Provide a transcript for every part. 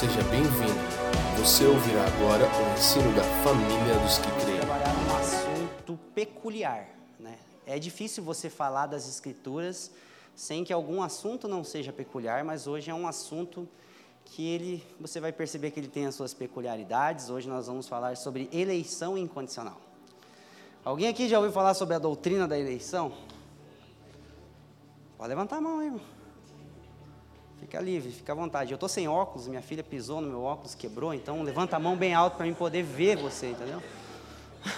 Seja bem-vindo. Você ouvirá agora o ensino da família dos que creem. trabalhar num assunto peculiar. Né? É difícil você falar das Escrituras sem que algum assunto não seja peculiar, mas hoje é um assunto que ele, você vai perceber que ele tem as suas peculiaridades. Hoje nós vamos falar sobre eleição incondicional. Alguém aqui já ouviu falar sobre a doutrina da eleição? Pode levantar a mão irmão. Fica livre, fica à vontade. Eu estou sem óculos, minha filha pisou no meu óculos, quebrou, então levanta a mão bem alto para mim poder ver você, entendeu?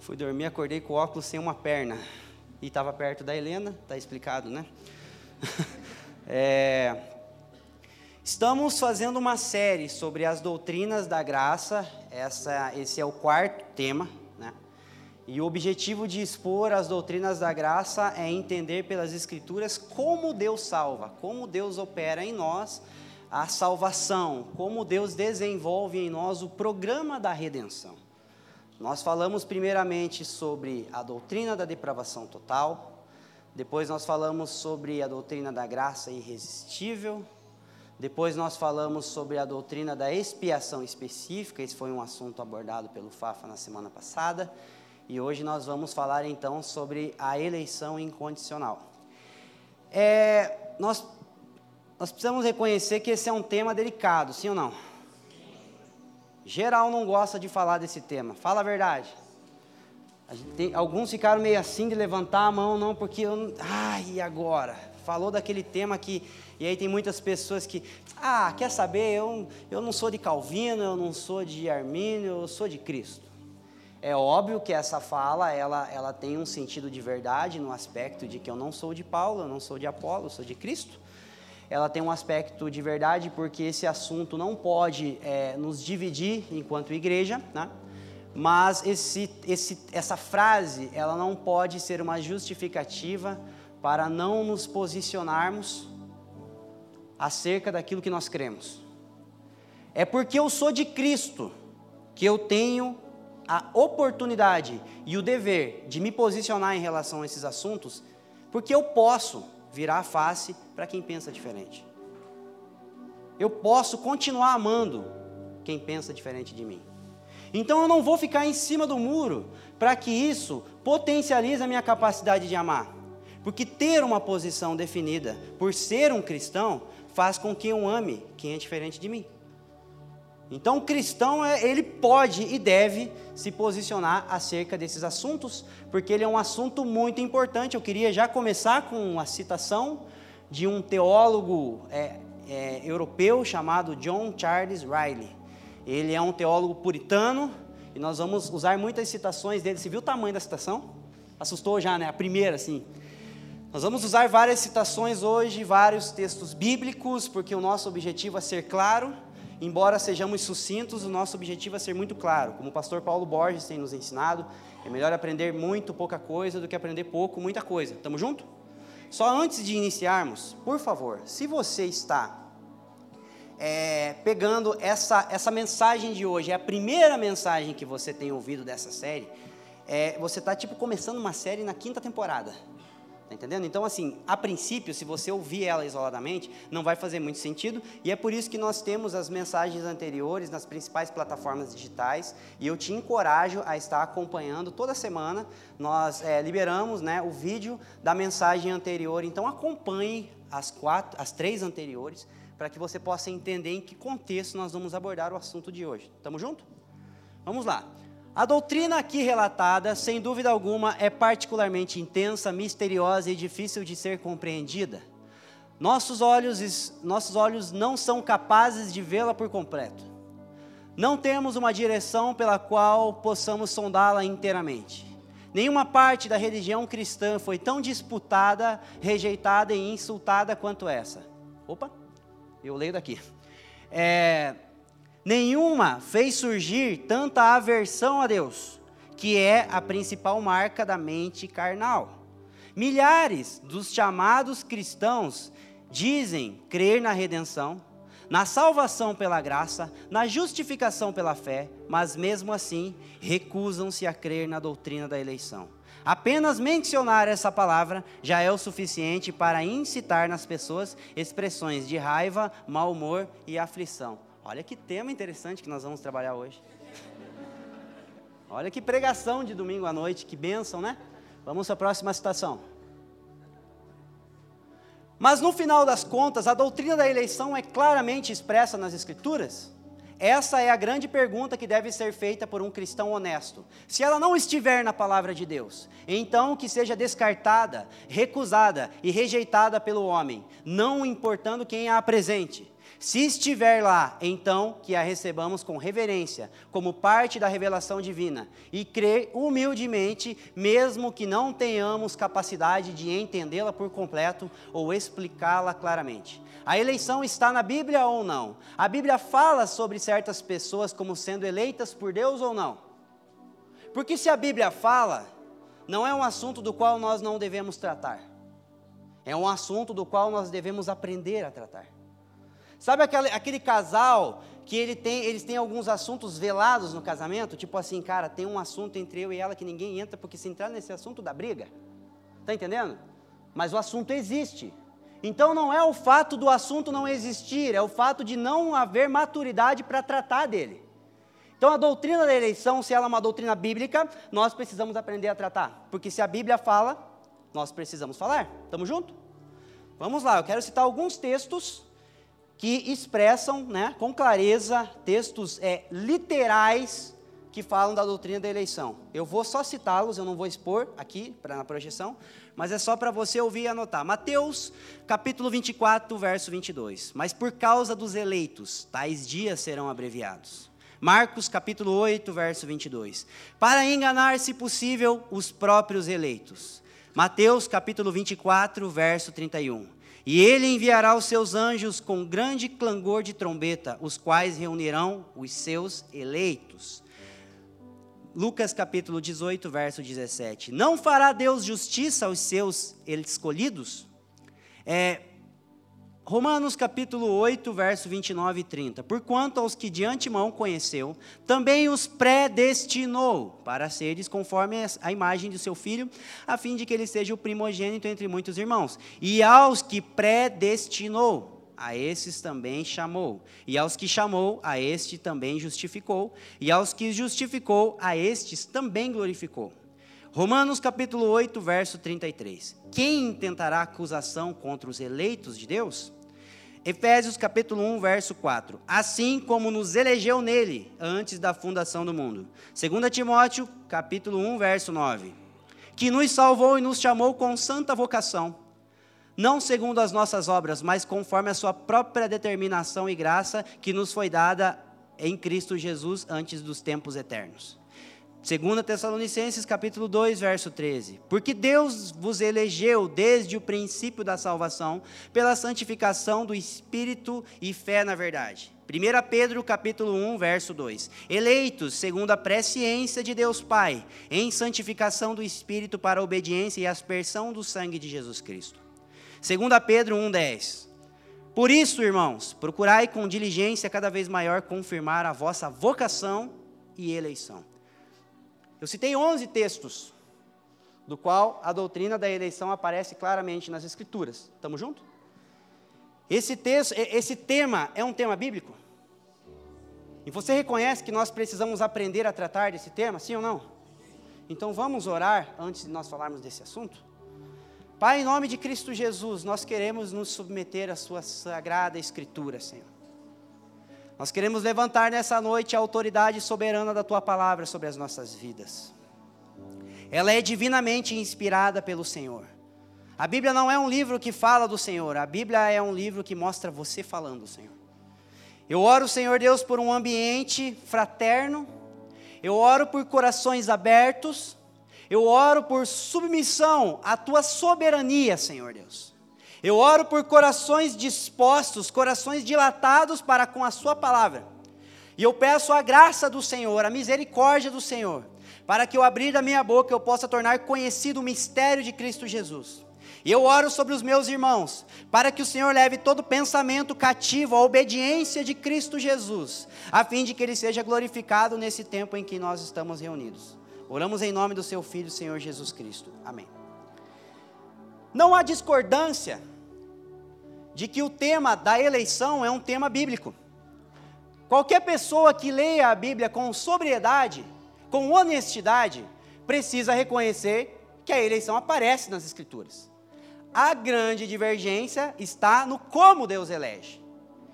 Fui dormir, acordei com o óculos sem uma perna. E estava perto da Helena, está explicado, né? É, estamos fazendo uma série sobre as doutrinas da graça. Essa, esse é o quarto tema, né? E o objetivo de expor as doutrinas da graça é entender pelas Escrituras como Deus salva, como Deus opera em nós a salvação, como Deus desenvolve em nós o programa da redenção. Nós falamos primeiramente sobre a doutrina da depravação total, depois nós falamos sobre a doutrina da graça irresistível, depois nós falamos sobre a doutrina da expiação específica, esse foi um assunto abordado pelo Fafa na semana passada. E hoje nós vamos falar então sobre a eleição incondicional. É, nós, nós precisamos reconhecer que esse é um tema delicado, sim ou não? Geral não gosta de falar desse tema, fala a verdade. A tem, alguns ficaram meio assim de levantar a mão, não, porque eu. Ai, e agora? Falou daquele tema que. E aí tem muitas pessoas que. Ah, quer saber? Eu, eu não sou de Calvino, eu não sou de Armínio, eu sou de Cristo. É óbvio que essa fala ela, ela tem um sentido de verdade no aspecto de que eu não sou de Paulo, eu não sou de Apolo, eu sou de Cristo. Ela tem um aspecto de verdade porque esse assunto não pode é, nos dividir enquanto igreja, né? mas esse, esse, essa frase ela não pode ser uma justificativa para não nos posicionarmos acerca daquilo que nós cremos. É porque eu sou de Cristo que eu tenho a oportunidade e o dever de me posicionar em relação a esses assuntos, porque eu posso virar a face para quem pensa diferente. Eu posso continuar amando quem pensa diferente de mim. Então eu não vou ficar em cima do muro para que isso potencialize a minha capacidade de amar. Porque ter uma posição definida por ser um cristão faz com que eu ame quem é diferente de mim. Então, o cristão, é, ele pode e deve se posicionar acerca desses assuntos, porque ele é um assunto muito importante. Eu queria já começar com uma citação de um teólogo é, é, europeu chamado John Charles Riley. Ele é um teólogo puritano, e nós vamos usar muitas citações dele. Você viu o tamanho da citação? Assustou já, né? A primeira, assim. Nós vamos usar várias citações hoje, vários textos bíblicos, porque o nosso objetivo é ser claro embora sejamos sucintos, o nosso objetivo é ser muito claro. Como o pastor Paulo Borges tem nos ensinado, é melhor aprender muito pouca coisa do que aprender pouco muita coisa. Tamo junto? Só antes de iniciarmos, por favor, se você está é, pegando essa, essa mensagem de hoje, é a primeira mensagem que você tem ouvido dessa série, é, você está tipo começando uma série na quinta temporada. Tá entendendo? Então, assim, a princípio, se você ouvir ela isoladamente, não vai fazer muito sentido, e é por isso que nós temos as mensagens anteriores nas principais plataformas digitais, e eu te encorajo a estar acompanhando toda semana. Nós é, liberamos né, o vídeo da mensagem anterior, então acompanhe as, quatro, as três anteriores, para que você possa entender em que contexto nós vamos abordar o assunto de hoje. Tamo junto? Vamos lá. A doutrina aqui relatada, sem dúvida alguma, é particularmente intensa, misteriosa e difícil de ser compreendida. Nossos olhos, nossos olhos não são capazes de vê-la por completo. Não temos uma direção pela qual possamos sondá-la inteiramente. Nenhuma parte da religião cristã foi tão disputada, rejeitada e insultada quanto essa. Opa, eu leio daqui. É, Nenhuma fez surgir tanta aversão a Deus, que é a principal marca da mente carnal. Milhares dos chamados cristãos dizem crer na redenção, na salvação pela graça, na justificação pela fé, mas mesmo assim recusam-se a crer na doutrina da eleição. Apenas mencionar essa palavra já é o suficiente para incitar nas pessoas expressões de raiva, mau humor e aflição. Olha que tema interessante que nós vamos trabalhar hoje. Olha que pregação de domingo à noite, que bênção, né? Vamos para a próxima citação. Mas no final das contas, a doutrina da eleição é claramente expressa nas Escrituras? Essa é a grande pergunta que deve ser feita por um cristão honesto. Se ela não estiver na palavra de Deus, então que seja descartada, recusada e rejeitada pelo homem, não importando quem a apresente. Se estiver lá, então que a recebamos com reverência, como parte da revelação divina, e crer humildemente, mesmo que não tenhamos capacidade de entendê-la por completo ou explicá-la claramente. A eleição está na Bíblia ou não? A Bíblia fala sobre certas pessoas como sendo eleitas por Deus ou não? Porque se a Bíblia fala, não é um assunto do qual nós não devemos tratar. É um assunto do qual nós devemos aprender a tratar. Sabe aquele, aquele casal que ele tem, eles têm alguns assuntos velados no casamento? Tipo assim, cara, tem um assunto entre eu e ela que ninguém entra, porque se entrar nesse assunto dá briga. Está entendendo? Mas o assunto existe. Então não é o fato do assunto não existir, é o fato de não haver maturidade para tratar dele. Então a doutrina da eleição, se ela é uma doutrina bíblica, nós precisamos aprender a tratar. Porque se a Bíblia fala, nós precisamos falar. Estamos juntos? Vamos lá, eu quero citar alguns textos que expressam né, com clareza textos é, literais que falam da doutrina da eleição. Eu vou só citá-los, eu não vou expor aqui pra, na projeção, mas é só para você ouvir e anotar. Mateus, capítulo 24, verso 22. Mas por causa dos eleitos, tais dias serão abreviados. Marcos, capítulo 8, verso 22. Para enganar, se possível, os próprios eleitos. Mateus, capítulo 24, verso 31. E ele enviará os seus anjos com grande clangor de trombeta, os quais reunirão os seus eleitos. Lucas capítulo 18, verso 17. Não fará Deus justiça aos seus escolhidos? É, Romanos capítulo 8, verso 29 e 30. Porquanto aos que de antemão conheceu, também os predestinou para seres conforme a imagem de seu filho, a fim de que ele seja o primogênito entre muitos irmãos. E aos que predestinou, a esses também chamou. E aos que chamou, a este também justificou. E aos que justificou, a estes também glorificou. Romanos capítulo 8, verso 33. Quem intentará acusação contra os eleitos de Deus? Efésios capítulo 1, verso 4. Assim como nos elegeu nele antes da fundação do mundo. 2 Timóteo capítulo 1, verso 9. Que nos salvou e nos chamou com santa vocação, não segundo as nossas obras, mas conforme a sua própria determinação e graça que nos foi dada em Cristo Jesus antes dos tempos eternos. 2 Tessalonicenses capítulo 2, verso 13. Porque Deus vos elegeu desde o princípio da salvação pela santificação do espírito e fé na verdade. 1 Pedro capítulo 1, verso 2. Eleitos segundo a presciência de Deus Pai, em santificação do espírito para a obediência e aspersão do sangue de Jesus Cristo. 2 Pedro 1, 10. Por isso, irmãos, procurai com diligência cada vez maior confirmar a vossa vocação e eleição. Eu citei 11 textos, do qual a doutrina da eleição aparece claramente nas Escrituras. Estamos juntos? Esse, texto, esse tema é um tema bíblico? E você reconhece que nós precisamos aprender a tratar desse tema, sim ou não? Então vamos orar antes de nós falarmos desse assunto? Pai, em nome de Cristo Jesus, nós queremos nos submeter à Sua sagrada Escritura, Senhor. Nós queremos levantar nessa noite a autoridade soberana da tua palavra sobre as nossas vidas. Ela é divinamente inspirada pelo Senhor. A Bíblia não é um livro que fala do Senhor, a Bíblia é um livro que mostra você falando, Senhor. Eu oro, Senhor Deus, por um ambiente fraterno, eu oro por corações abertos, eu oro por submissão à tua soberania, Senhor Deus. Eu oro por corações dispostos, corações dilatados para com a Sua palavra. E eu peço a graça do Senhor, a misericórdia do Senhor, para que eu abrir da minha boca eu possa tornar conhecido o mistério de Cristo Jesus. E eu oro sobre os meus irmãos, para que o Senhor leve todo pensamento cativo à obediência de Cristo Jesus, a fim de que Ele seja glorificado nesse tempo em que nós estamos reunidos. Oramos em nome do Seu Filho, Senhor Jesus Cristo. Amém. Não há discordância de que o tema da eleição é um tema bíblico. Qualquer pessoa que leia a Bíblia com sobriedade, com honestidade, precisa reconhecer que a eleição aparece nas Escrituras. A grande divergência está no como Deus elege.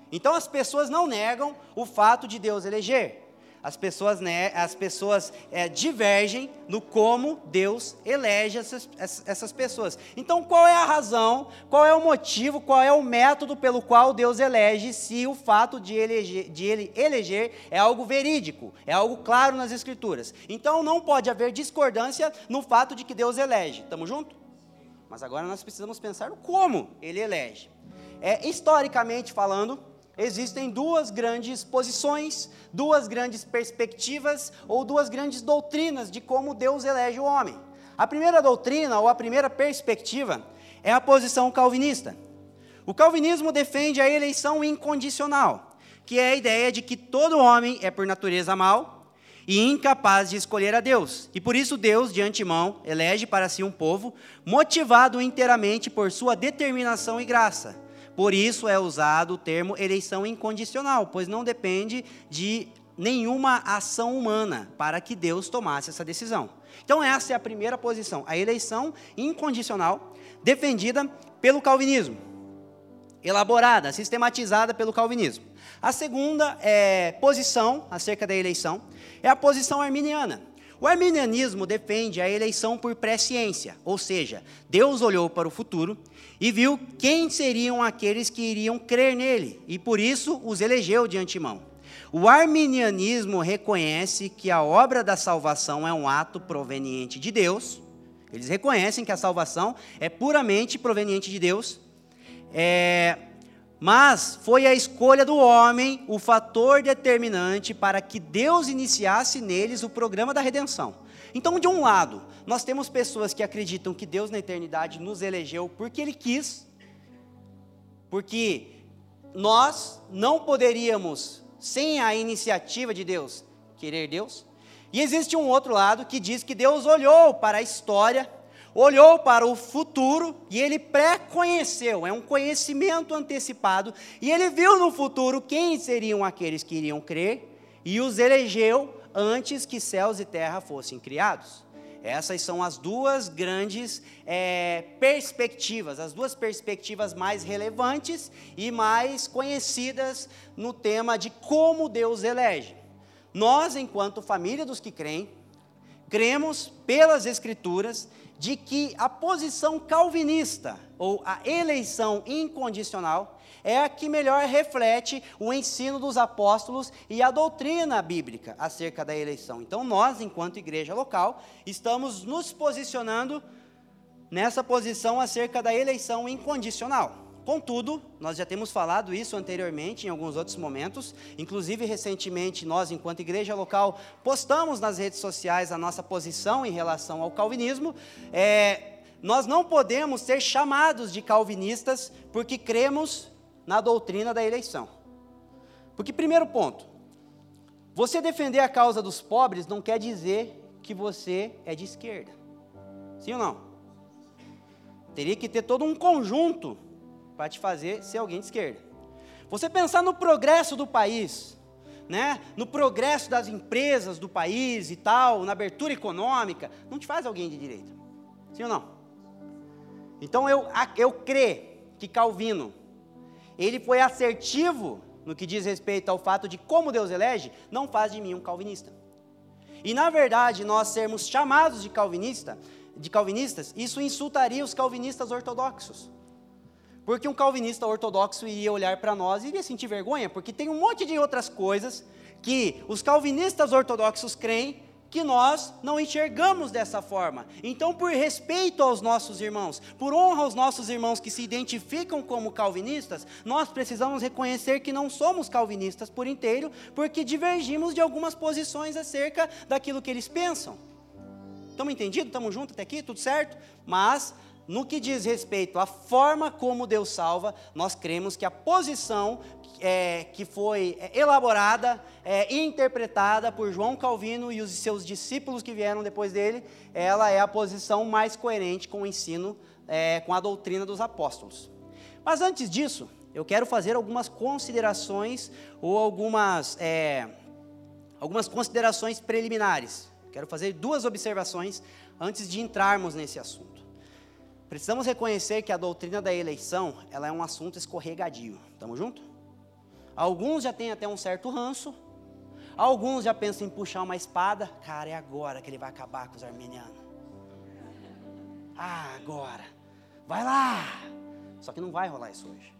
Então as pessoas não negam o fato de Deus eleger. As pessoas, né, as pessoas é, divergem no como Deus elege essas, essas pessoas. Então, qual é a razão, qual é o motivo, qual é o método pelo qual Deus elege, se o fato de, eleger, de ele eleger é algo verídico, é algo claro nas Escrituras. Então, não pode haver discordância no fato de que Deus elege. Estamos juntos? Mas agora nós precisamos pensar no como ele elege. É, historicamente falando, existem duas grandes posições, duas grandes perspectivas ou duas grandes doutrinas de como Deus elege o homem. A primeira doutrina ou a primeira perspectiva é a posição calvinista. O calvinismo defende a eleição incondicional, que é a ideia de que todo homem é por natureza mau e incapaz de escolher a Deus. E por isso Deus, de antemão, elege para si um povo motivado inteiramente por sua determinação e graça por isso é usado o termo eleição incondicional, pois não depende de nenhuma ação humana para que Deus tomasse essa decisão. Então, essa é a primeira posição, a eleição incondicional, defendida pelo calvinismo, elaborada, sistematizada pelo calvinismo. A segunda é, posição acerca da eleição é a posição arminiana. O arminianismo defende a eleição por presciência, ou seja, Deus olhou para o futuro e viu quem seriam aqueles que iriam crer nele, e por isso os elegeu de antemão. O arminianismo reconhece que a obra da salvação é um ato proveniente de Deus, eles reconhecem que a salvação é puramente proveniente de Deus, é, mas foi a escolha do homem o fator determinante para que Deus iniciasse neles o programa da redenção. Então, de um lado, nós temos pessoas que acreditam que Deus na eternidade nos elegeu porque Ele quis, porque nós não poderíamos, sem a iniciativa de Deus, querer Deus. E existe um outro lado que diz que Deus olhou para a história olhou para o futuro e ele pré-conheceu, é um conhecimento antecipado, e ele viu no futuro quem seriam aqueles que iriam crer e os elegeu antes que céus e terra fossem criados. Essas são as duas grandes é, perspectivas, as duas perspectivas mais relevantes e mais conhecidas no tema de como Deus elege. Nós, enquanto família dos que creem, cremos pelas Escrituras de que a posição calvinista, ou a eleição incondicional, é a que melhor reflete o ensino dos apóstolos e a doutrina bíblica acerca da eleição. Então, nós, enquanto igreja local, estamos nos posicionando nessa posição acerca da eleição incondicional. Contudo, nós já temos falado isso anteriormente em alguns outros momentos, inclusive recentemente nós, enquanto igreja local, postamos nas redes sociais a nossa posição em relação ao calvinismo. É, nós não podemos ser chamados de calvinistas porque cremos na doutrina da eleição. Porque, primeiro ponto, você defender a causa dos pobres não quer dizer que você é de esquerda. Sim ou não? Teria que ter todo um conjunto para te fazer ser alguém de esquerda. Você pensar no progresso do país, né? no progresso das empresas do país e tal, na abertura econômica, não te faz alguém de direita. Sim ou não? Então eu, eu creio que Calvino, ele foi assertivo no que diz respeito ao fato de como Deus elege, não faz de mim um calvinista. E na verdade, nós sermos chamados de calvinista, de calvinistas, isso insultaria os calvinistas ortodoxos. Porque um calvinista ortodoxo iria olhar para nós e iria sentir vergonha, porque tem um monte de outras coisas que os calvinistas ortodoxos creem que nós não enxergamos dessa forma. Então, por respeito aos nossos irmãos, por honra aos nossos irmãos que se identificam como calvinistas, nós precisamos reconhecer que não somos calvinistas por inteiro, porque divergimos de algumas posições acerca daquilo que eles pensam. Estamos entendidos? Estamos juntos até aqui? Tudo certo? Mas no que diz respeito à forma como Deus salva, nós cremos que a posição é, que foi é, elaborada é, e interpretada por João Calvino e os seus discípulos que vieram depois dele, ela é a posição mais coerente com o ensino, é, com a doutrina dos apóstolos. Mas antes disso, eu quero fazer algumas considerações ou algumas, é, algumas considerações preliminares. Quero fazer duas observações antes de entrarmos nesse assunto. Precisamos reconhecer que a doutrina da eleição ela é um assunto escorregadio. Estamos juntos? Alguns já têm até um certo ranço, alguns já pensam em puxar uma espada. Cara, é agora que ele vai acabar com os armenianos. Ah, agora. Vai lá. Só que não vai rolar isso hoje.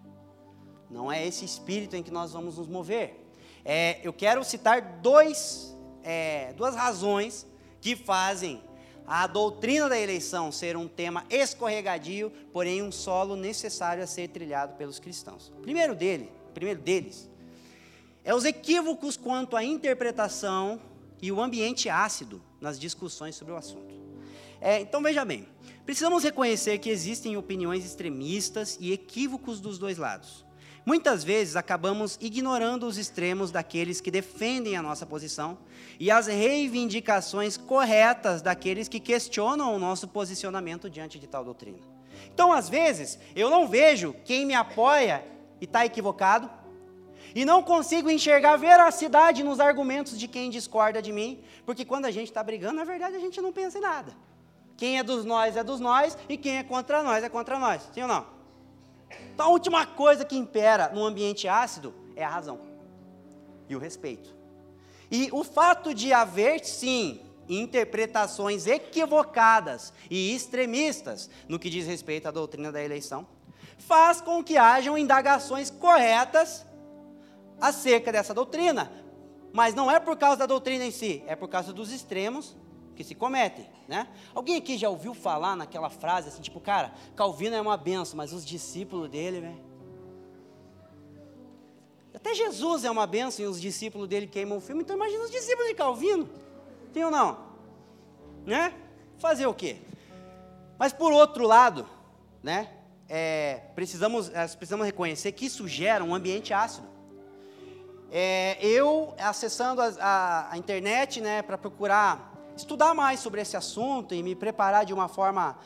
Não é esse espírito em que nós vamos nos mover. É, eu quero citar dois, é, duas razões que fazem a doutrina da eleição ser um tema escorregadio, porém um solo necessário a ser trilhado pelos cristãos. O primeiro dele, primeiro deles, é os equívocos quanto à interpretação e o ambiente ácido nas discussões sobre o assunto. É, então veja bem, precisamos reconhecer que existem opiniões extremistas e equívocos dos dois lados. Muitas vezes acabamos ignorando os extremos daqueles que defendem a nossa posição e as reivindicações corretas daqueles que questionam o nosso posicionamento diante de tal doutrina. Então, às vezes, eu não vejo quem me apoia e está equivocado, e não consigo enxergar veracidade nos argumentos de quem discorda de mim, porque quando a gente está brigando, na verdade a gente não pensa em nada. Quem é dos nós é dos nós, e quem é contra nós é contra nós. Sim ou não? Então, a última coisa que impera no ambiente ácido é a razão e o respeito. E o fato de haver, sim, interpretações equivocadas e extremistas no que diz respeito à doutrina da eleição, faz com que hajam indagações corretas acerca dessa doutrina. Mas não é por causa da doutrina em si, é por causa dos extremos que se cometem, né? Alguém aqui já ouviu falar naquela frase assim, tipo, cara, Calvino é uma benção, mas os discípulos dele, velho. Até Jesus é uma benção e os discípulos dele queimam o filme, então imagina os discípulos de Calvino. Tem ou não? Né? Fazer o quê? Mas por outro lado, né? É, precisamos, precisamos reconhecer que isso gera um ambiente ácido. É, eu acessando a, a, a internet, né, para procurar estudar mais sobre esse assunto e me preparar de uma forma,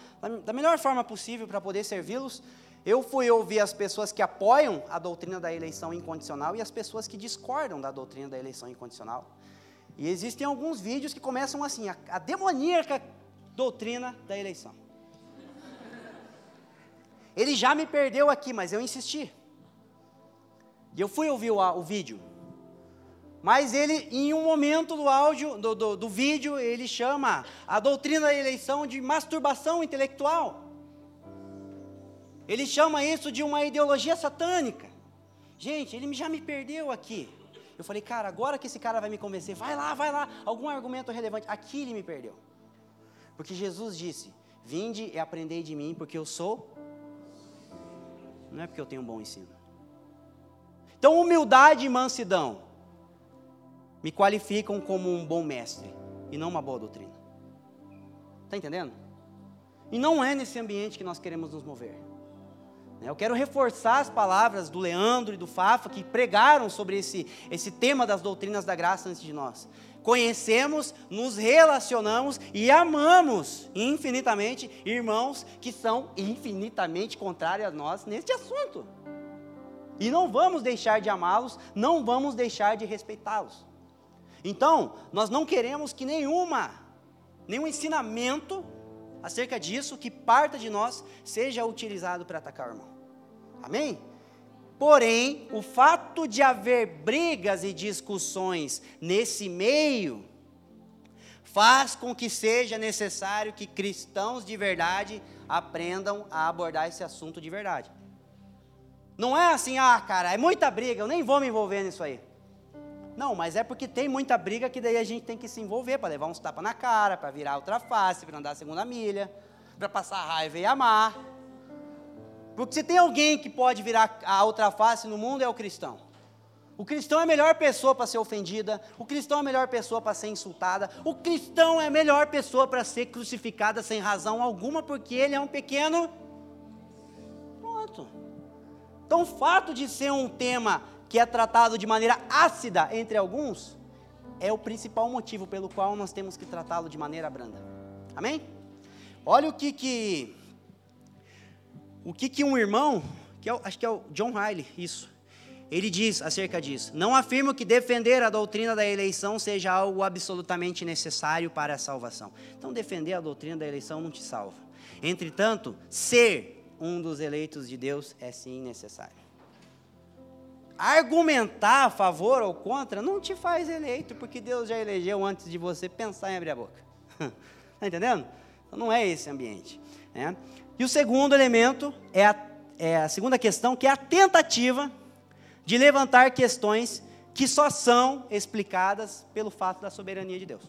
da melhor forma possível para poder servi-los, eu fui ouvir as pessoas que apoiam a doutrina da eleição incondicional e as pessoas que discordam da doutrina da eleição incondicional. E existem alguns vídeos que começam assim, a, a demoníaca doutrina da eleição. Ele já me perdeu aqui, mas eu insisti. E eu fui ouvir o, o vídeo. Mas ele, em um momento do áudio, do, do, do, vídeo, ele chama a doutrina da eleição de masturbação intelectual. Ele chama isso de uma ideologia satânica. Gente, ele já me perdeu aqui. Eu falei, cara, agora que esse cara vai me convencer, vai lá, vai lá, algum argumento relevante. Aqui ele me perdeu. Porque Jesus disse: Vinde e aprendei de mim, porque eu sou. Não é porque eu tenho um bom ensino. Então, humildade e mansidão me qualificam como um bom mestre e não uma boa doutrina. Está entendendo? E não é nesse ambiente que nós queremos nos mover. Né? Eu quero reforçar as palavras do Leandro e do Fafa que pregaram sobre esse, esse tema das doutrinas da graça antes de nós. Conhecemos, nos relacionamos e amamos infinitamente irmãos que são infinitamente contrários a nós neste assunto. E não vamos deixar de amá-los, não vamos deixar de respeitá-los. Então, nós não queremos que nenhuma, nenhum ensinamento acerca disso que parta de nós seja utilizado para atacar o irmão. Amém? Porém, o fato de haver brigas e discussões nesse meio faz com que seja necessário que cristãos de verdade aprendam a abordar esse assunto de verdade. Não é assim, ah, cara, é muita briga, eu nem vou me envolver nisso aí. Não, mas é porque tem muita briga que daí a gente tem que se envolver para levar uns tapas na cara, para virar outra face, para andar a segunda milha, para passar raiva e amar. Porque se tem alguém que pode virar a outra face no mundo é o cristão. O cristão é a melhor pessoa para ser ofendida, o cristão é a melhor pessoa para ser insultada, o cristão é a melhor pessoa para ser crucificada sem razão alguma, porque ele é um pequeno. Pronto. Então, o fato de ser um tema que é tratado de maneira ácida entre alguns, é o principal motivo pelo qual nós temos que tratá-lo de maneira branda. Amém? Olha o que que o que que um irmão que é acho que é o John Riley, isso. Ele diz acerca disso: Não afirmo que defender a doutrina da eleição seja algo absolutamente necessário para a salvação. Então, defender a doutrina da eleição não te salva. Entretanto, ser um dos eleitos de Deus é sim necessário. Argumentar a favor ou contra não te faz eleito, porque Deus já elegeu antes de você pensar em abrir a boca. Está entendendo? Então, não é esse ambiente. Né? E o segundo elemento é a, é a segunda questão, que é a tentativa de levantar questões que só são explicadas pelo fato da soberania de Deus.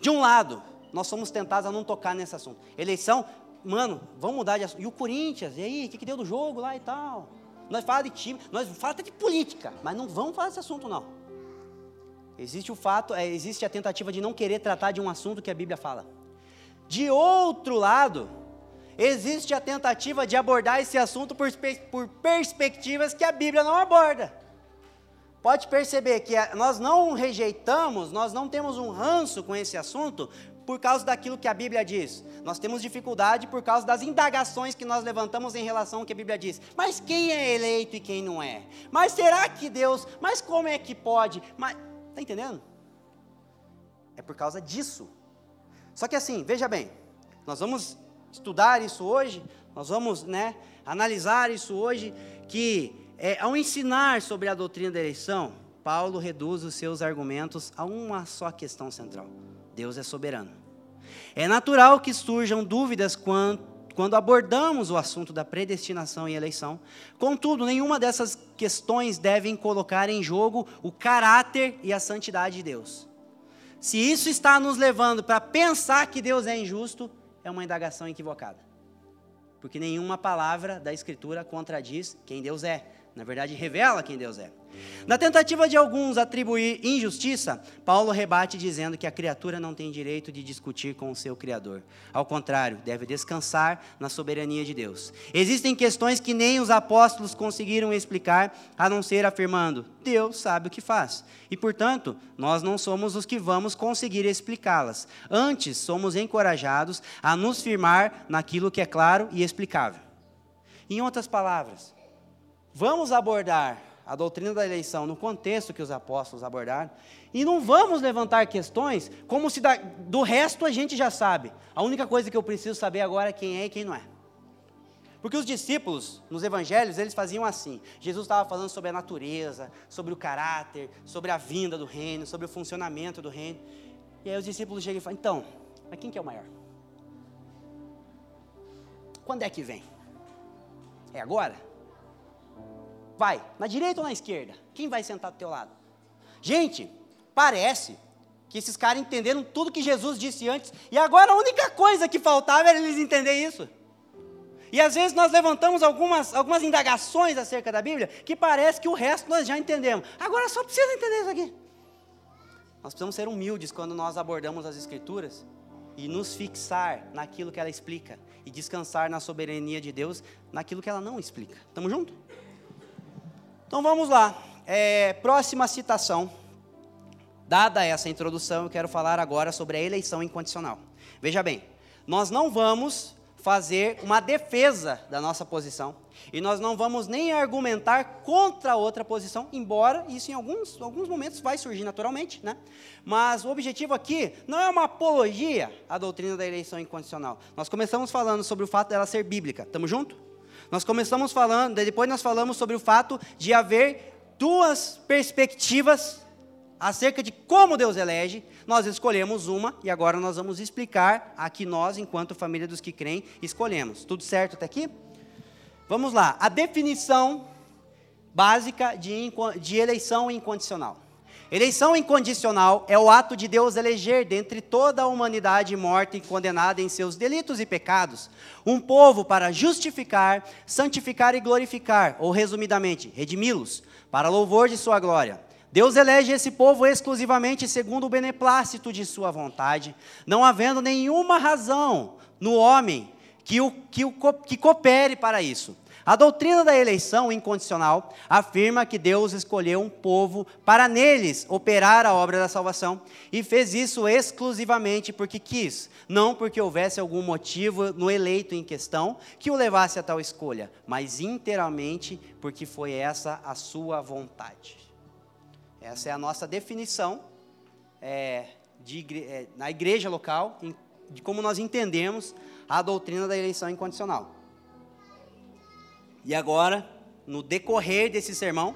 De um lado, nós somos tentados a não tocar nesse assunto. Eleição, mano, vamos mudar de assunto. E o Corinthians, e aí, o que, que deu do jogo lá e tal? Nós falamos de time, nós falamos até de política, mas não vamos falar desse assunto não. Existe o fato, é, existe a tentativa de não querer tratar de um assunto que a Bíblia fala. De outro lado, existe a tentativa de abordar esse assunto por, por perspectivas que a Bíblia não aborda. Pode perceber que nós não rejeitamos, nós não temos um ranço com esse assunto por causa daquilo que a Bíblia diz. Nós temos dificuldade por causa das indagações que nós levantamos em relação ao que a Bíblia diz. Mas quem é eleito e quem não é? Mas será que Deus? Mas como é que pode? Mas tá entendendo? É por causa disso. Só que assim, veja bem, nós vamos estudar isso hoje, nós vamos né, analisar isso hoje, que é, ao ensinar sobre a doutrina da eleição, Paulo reduz os seus argumentos a uma só questão central: Deus é soberano. É natural que surjam dúvidas quando, abordamos o assunto da predestinação e eleição. Contudo, nenhuma dessas questões devem colocar em jogo o caráter e a santidade de Deus. Se isso está nos levando para pensar que Deus é injusto, é uma indagação equivocada. Porque nenhuma palavra da Escritura contradiz quem Deus é. Na verdade, revela quem Deus é. Na tentativa de alguns atribuir injustiça, Paulo rebate dizendo que a criatura não tem direito de discutir com o seu Criador. Ao contrário, deve descansar na soberania de Deus. Existem questões que nem os apóstolos conseguiram explicar, a não ser afirmando: Deus sabe o que faz. E, portanto, nós não somos os que vamos conseguir explicá-las. Antes, somos encorajados a nos firmar naquilo que é claro e explicável. Em outras palavras, vamos abordar a doutrina da eleição no contexto que os apóstolos abordaram, e não vamos levantar questões como se da, do resto a gente já sabe. A única coisa que eu preciso saber agora é quem é e quem não é. Porque os discípulos, nos evangelhos, eles faziam assim. Jesus estava falando sobre a natureza, sobre o caráter, sobre a vinda do reino, sobre o funcionamento do reino. E aí os discípulos chegam e falam, então, mas quem que é o maior? Quando é que vem? É agora? Vai, na direita ou na esquerda? Quem vai sentar do teu lado? Gente, parece que esses caras entenderam tudo que Jesus disse antes, e agora a única coisa que faltava era eles entenderem isso. E às vezes nós levantamos algumas, algumas indagações acerca da Bíblia, que parece que o resto nós já entendemos. Agora só precisa entender isso aqui. Nós precisamos ser humildes quando nós abordamos as Escrituras e nos fixar naquilo que ela explica e descansar na soberania de Deus naquilo que ela não explica. Estamos juntos? Então vamos lá. É, próxima citação. Dada essa introdução, eu quero falar agora sobre a eleição incondicional. Veja bem, nós não vamos fazer uma defesa da nossa posição e nós não vamos nem argumentar contra outra posição, embora isso em alguns, alguns momentos vai surgir naturalmente, né? Mas o objetivo aqui não é uma apologia à doutrina da eleição incondicional. Nós começamos falando sobre o fato dela ser bíblica. Estamos juntos? Nós começamos falando, depois nós falamos sobre o fato de haver duas perspectivas acerca de como Deus elege. Nós escolhemos uma e agora nós vamos explicar a que nós, enquanto família dos que creem, escolhemos. Tudo certo até aqui? Vamos lá. A definição básica de, de eleição incondicional. Eleição incondicional é o ato de Deus eleger dentre toda a humanidade morta e condenada em seus delitos e pecados, um povo para justificar, santificar e glorificar, ou resumidamente, redimi-los, para louvor de sua glória. Deus elege esse povo exclusivamente segundo o beneplácito de sua vontade, não havendo nenhuma razão no homem que, o, que, o, que coopere para isso. A doutrina da eleição incondicional afirma que Deus escolheu um povo para neles operar a obra da salvação e fez isso exclusivamente porque quis, não porque houvesse algum motivo no eleito em questão que o levasse a tal escolha, mas inteiramente porque foi essa a sua vontade. Essa é a nossa definição é, de, é, na igreja local, de como nós entendemos a doutrina da eleição incondicional. E agora, no decorrer desse sermão,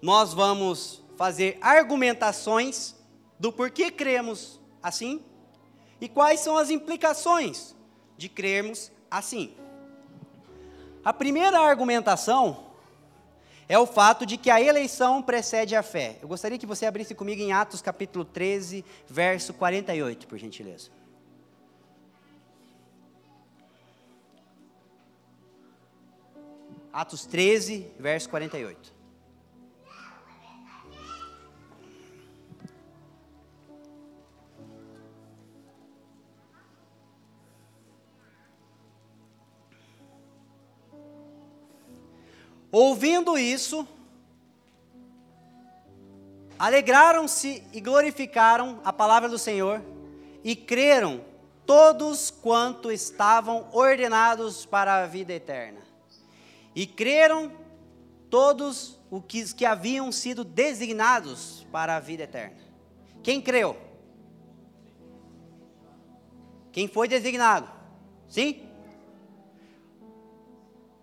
nós vamos fazer argumentações do porquê cremos assim e quais são as implicações de crermos assim. A primeira argumentação é o fato de que a eleição precede a fé. Eu gostaria que você abrisse comigo em Atos capítulo 13, verso 48, por gentileza. Atos 13, verso 48. Ouvindo isso, alegraram-se e glorificaram a palavra do Senhor e creram todos quanto estavam ordenados para a vida eterna. E creram todos os que, haviam sido designados para a vida eterna. Quem creu? Quem foi designado? Sim?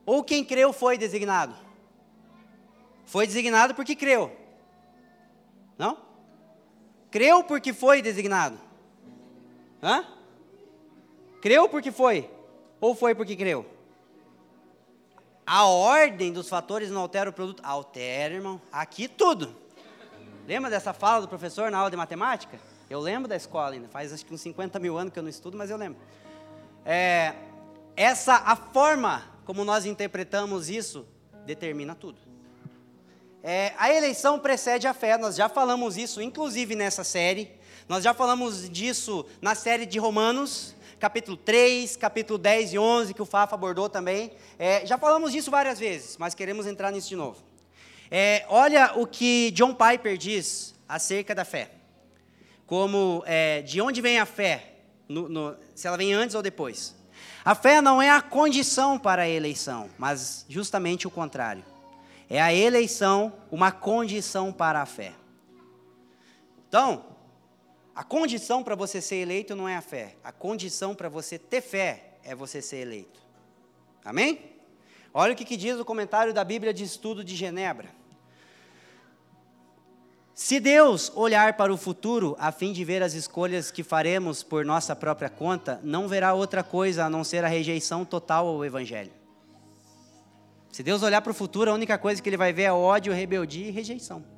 Ou quem creu foi designado? Foi designado porque creu. Não? Creu porque foi designado. Hã? Creu porque foi? Ou foi porque creu? A ordem dos fatores não altera o produto? Altera, irmão. Aqui tudo. Lembra dessa fala do professor na aula de matemática? Eu lembro da escola ainda. Faz acho que uns 50 mil anos que eu não estudo, mas eu lembro. É, essa, a forma como nós interpretamos isso, determina tudo. É, a eleição precede a fé, nós já falamos isso, inclusive nessa série. Nós já falamos disso na série de Romanos, capítulo 3, capítulo 10 e 11, que o Fafa abordou também. É, já falamos disso várias vezes, mas queremos entrar nisso de novo. É, olha o que John Piper diz acerca da fé. Como, é, de onde vem a fé? No, no, se ela vem antes ou depois. A fé não é a condição para a eleição, mas justamente o contrário. É a eleição uma condição para a fé. Então, a condição para você ser eleito não é a fé. A condição para você ter fé é você ser eleito. Amém? Olha o que, que diz o comentário da Bíblia de Estudo de Genebra. Se Deus olhar para o futuro a fim de ver as escolhas que faremos por nossa própria conta, não verá outra coisa a não ser a rejeição total ao Evangelho. Se Deus olhar para o futuro, a única coisa que ele vai ver é ódio, rebeldia e rejeição.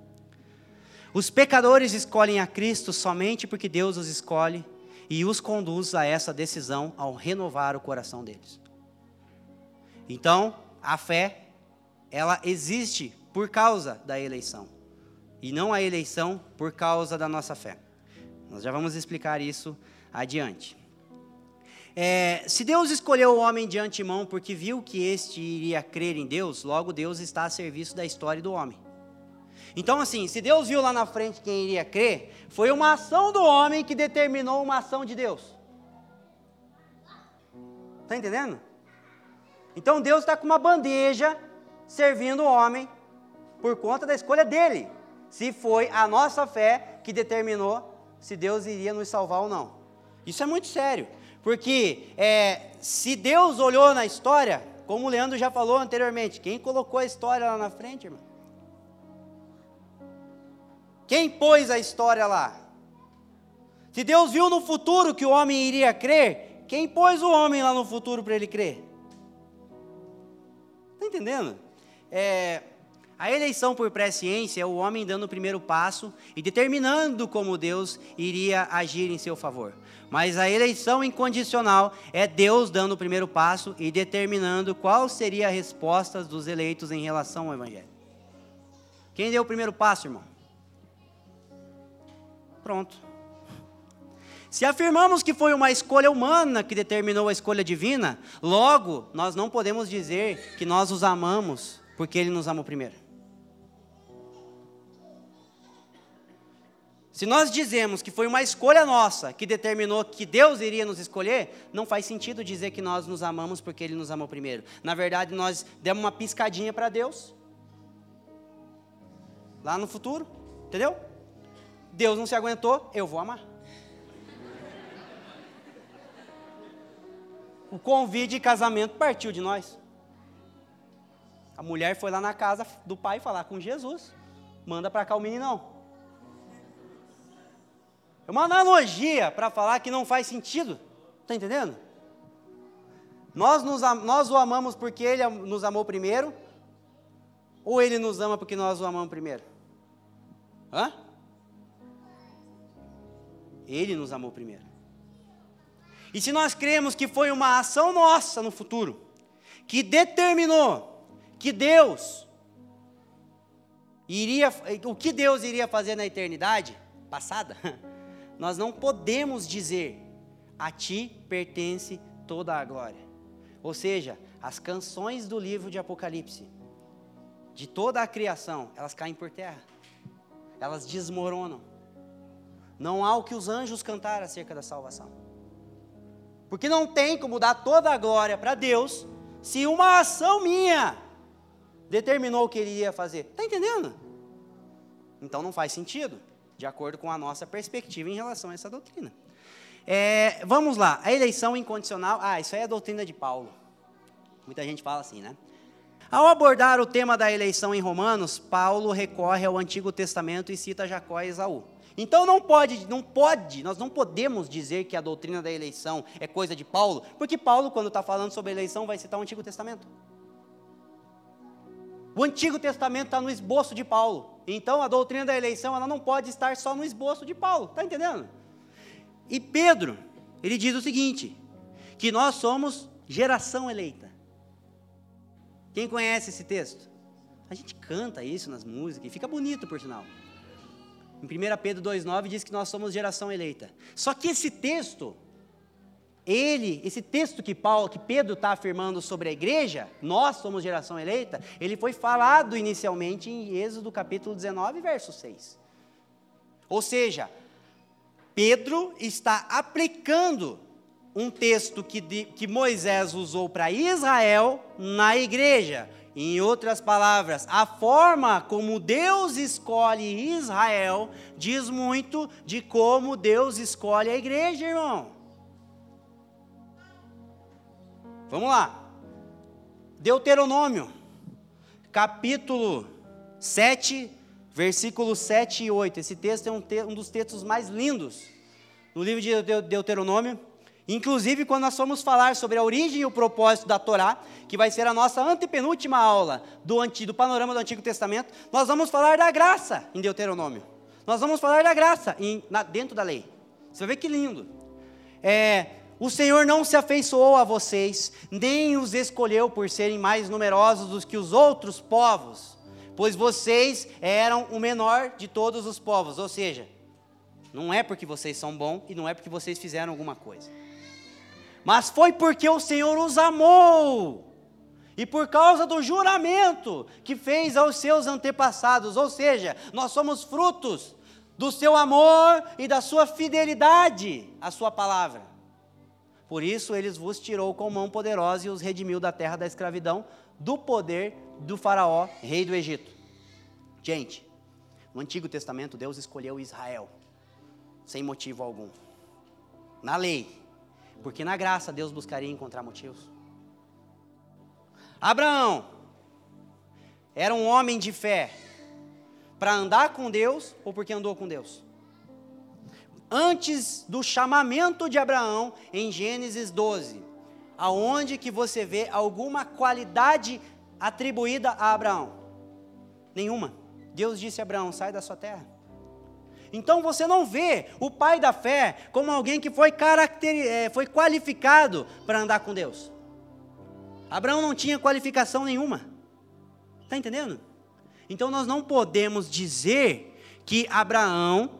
Os pecadores escolhem a Cristo somente porque Deus os escolhe e os conduz a essa decisão ao renovar o coração deles. Então, a fé, ela existe por causa da eleição e não a eleição por causa da nossa fé. Nós já vamos explicar isso adiante. É, se Deus escolheu o homem de antemão porque viu que este iria crer em Deus, logo Deus está a serviço da história do homem. Então, assim, se Deus viu lá na frente quem iria crer, foi uma ação do homem que determinou uma ação de Deus. Está entendendo? Então Deus está com uma bandeja servindo o homem por conta da escolha dele. Se foi a nossa fé que determinou se Deus iria nos salvar ou não. Isso é muito sério. Porque é, se Deus olhou na história, como o Leandro já falou anteriormente, quem colocou a história lá na frente, irmão? Quem pôs a história lá? Se Deus viu no futuro que o homem iria crer, quem pôs o homem lá no futuro para ele crer? Está entendendo? É, a eleição por presciência é o homem dando o primeiro passo e determinando como Deus iria agir em seu favor. Mas a eleição incondicional é Deus dando o primeiro passo e determinando qual seria a resposta dos eleitos em relação ao Evangelho. Quem deu o primeiro passo, irmão? Pronto. Se afirmamos que foi uma escolha humana que determinou a escolha divina, logo nós não podemos dizer que nós os amamos porque ele nos amou primeiro. Se nós dizemos que foi uma escolha nossa que determinou que Deus iria nos escolher, não faz sentido dizer que nós nos amamos porque Ele nos amou primeiro. Na verdade, nós demos uma piscadinha para Deus. Lá no futuro, entendeu? Deus não se aguentou, eu vou amar. O convite de casamento partiu de nós. A mulher foi lá na casa do pai falar com Jesus. Manda para cá o meninão. É uma analogia para falar que não faz sentido. Está entendendo? Nós, nos, nós o amamos porque ele nos amou primeiro? Ou ele nos ama porque nós o amamos primeiro? Hã? Ele nos amou primeiro. E se nós cremos que foi uma ação nossa no futuro, que determinou que Deus iria, o que Deus iria fazer na eternidade passada, nós não podemos dizer: a ti pertence toda a glória. Ou seja, as canções do livro de Apocalipse, de toda a criação, elas caem por terra, elas desmoronam. Não há o que os anjos cantaram acerca da salvação. Porque não tem como dar toda a glória para Deus se uma ação minha determinou o que ele ia fazer. Está entendendo? Então não faz sentido de acordo com a nossa perspectiva em relação a essa doutrina. É, vamos lá, a eleição incondicional. Ah, isso aí é a doutrina de Paulo. Muita gente fala assim, né? Ao abordar o tema da eleição em Romanos, Paulo recorre ao Antigo Testamento e cita Jacó e Esaú. Então não pode, não pode, nós não podemos dizer que a doutrina da eleição é coisa de Paulo, porque Paulo, quando está falando sobre eleição, vai citar o Antigo Testamento. O Antigo Testamento está no esboço de Paulo. Então a doutrina da eleição ela não pode estar só no esboço de Paulo, está entendendo? E Pedro, ele diz o seguinte: que nós somos geração eleita. Quem conhece esse texto? A gente canta isso nas músicas e fica bonito, por sinal. Em 1 Pedro 2,9 diz que nós somos geração eleita. Só que esse texto, ele, esse texto que Paulo, que Pedro está afirmando sobre a igreja, nós somos geração eleita, ele foi falado inicialmente em Êxodo capítulo 19, verso 6. Ou seja, Pedro está aplicando um texto que, que Moisés usou para Israel na igreja. Em outras palavras, a forma como Deus escolhe Israel diz muito de como Deus escolhe a igreja, irmão. Vamos lá. Deuteronômio, capítulo 7, versículos 7 e 8. Esse texto é um, te um dos textos mais lindos no livro de Deuteronômio. Inclusive, quando nós formos falar sobre a origem e o propósito da Torá, que vai ser a nossa antepenúltima aula do, do panorama do Antigo Testamento, nós vamos falar da graça em Deuteronômio. Nós vamos falar da graça em, na, dentro da lei. Você vai ver que lindo. É, o Senhor não se afeiçoou a vocês, nem os escolheu por serem mais numerosos do que os outros povos, pois vocês eram o menor de todos os povos. Ou seja, não é porque vocês são bons e não é porque vocês fizeram alguma coisa, mas foi porque o Senhor os amou. E por causa do juramento que fez aos seus antepassados, ou seja, nós somos frutos do seu amor e da sua fidelidade à sua palavra. Por isso eles vos tirou com mão poderosa e os redimiu da terra da escravidão, do poder do Faraó, rei do Egito. Gente, no Antigo Testamento Deus escolheu Israel, sem motivo algum. Na lei, porque na graça Deus buscaria encontrar motivos. Abraão era um homem de fé para andar com Deus ou porque andou com Deus? antes do chamamento de Abraão em Gênesis 12, aonde que você vê alguma qualidade atribuída a Abraão? Nenhuma. Deus disse a Abraão: sai da sua terra. Então você não vê o pai da fé como alguém que foi. É, foi qualificado para andar com Deus. Abraão não tinha qualificação nenhuma. Está entendendo? Então nós não podemos dizer que Abraão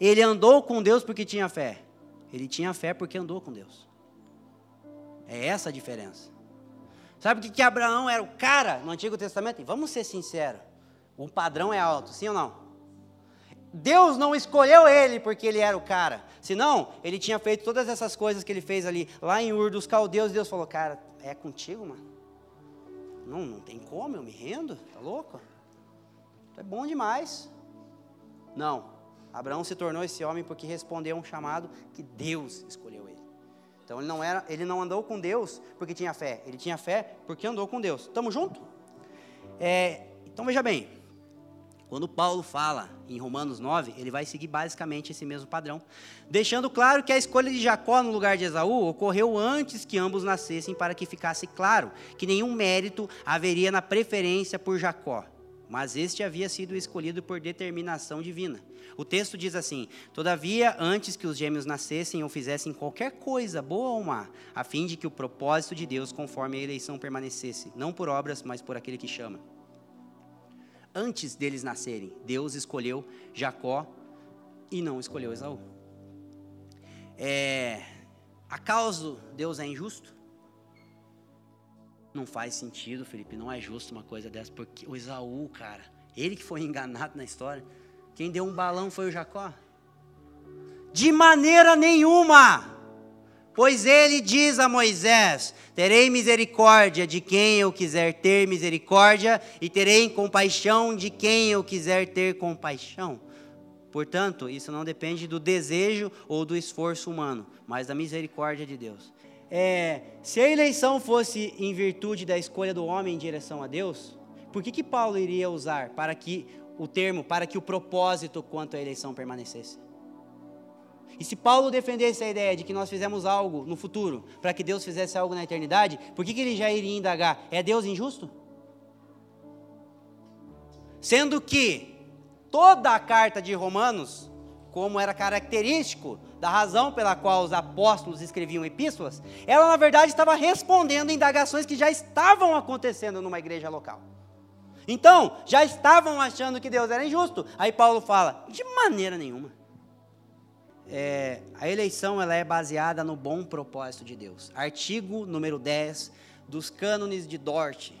ele andou com Deus porque tinha fé. Ele tinha fé porque andou com Deus. É essa a diferença. Sabe o que, que Abraão era o cara no Antigo Testamento? E vamos ser sinceros: o padrão é alto, sim ou não? Deus não escolheu ele porque ele era o cara. Senão, ele tinha feito todas essas coisas que ele fez ali, lá em Ur dos Caldeus. Deus falou: Cara, é contigo, mano? Não, não tem como, eu me rendo, tá louco? É bom demais. Não, Abraão se tornou esse homem porque respondeu a um chamado que Deus escolheu ele. Então ele não era, ele não andou com Deus porque tinha fé, ele tinha fé porque andou com Deus. Estamos juntos? É, então veja bem, quando Paulo fala em Romanos 9, ele vai seguir basicamente esse mesmo padrão, deixando claro que a escolha de Jacó no lugar de Esaú ocorreu antes que ambos nascessem, para que ficasse claro que nenhum mérito haveria na preferência por Jacó, mas este havia sido escolhido por determinação divina. O texto diz assim: Todavia, antes que os gêmeos nascessem ou fizessem qualquer coisa, boa ou má, a fim de que o propósito de Deus, conforme a eleição, permanecesse, não por obras, mas por aquele que chama antes deles nascerem. Deus escolheu Jacó e não escolheu Esaú. É, acaso Deus é injusto? Não faz sentido, Felipe, não é justo uma coisa dessa, porque o Esaú, cara, ele que foi enganado na história, quem deu um balão foi o Jacó. De maneira nenhuma! Pois ele diz a Moisés: Terei misericórdia de quem eu quiser ter misericórdia, e terei compaixão de quem eu quiser ter compaixão. Portanto, isso não depende do desejo ou do esforço humano, mas da misericórdia de Deus. É, se a eleição fosse em virtude da escolha do homem em direção a Deus, por que, que Paulo iria usar para que o termo, para que o propósito quanto à eleição permanecesse? E se Paulo defendesse a ideia de que nós fizemos algo no futuro para que Deus fizesse algo na eternidade, por que, que ele já iria indagar? É Deus injusto? Sendo que toda a carta de Romanos, como era característico da razão pela qual os apóstolos escreviam epístolas, ela na verdade estava respondendo indagações que já estavam acontecendo numa igreja local. Então, já estavam achando que Deus era injusto. Aí Paulo fala: de maneira nenhuma é, a eleição ela é baseada no bom propósito de Deus. Artigo número 10 dos cânones de Dort,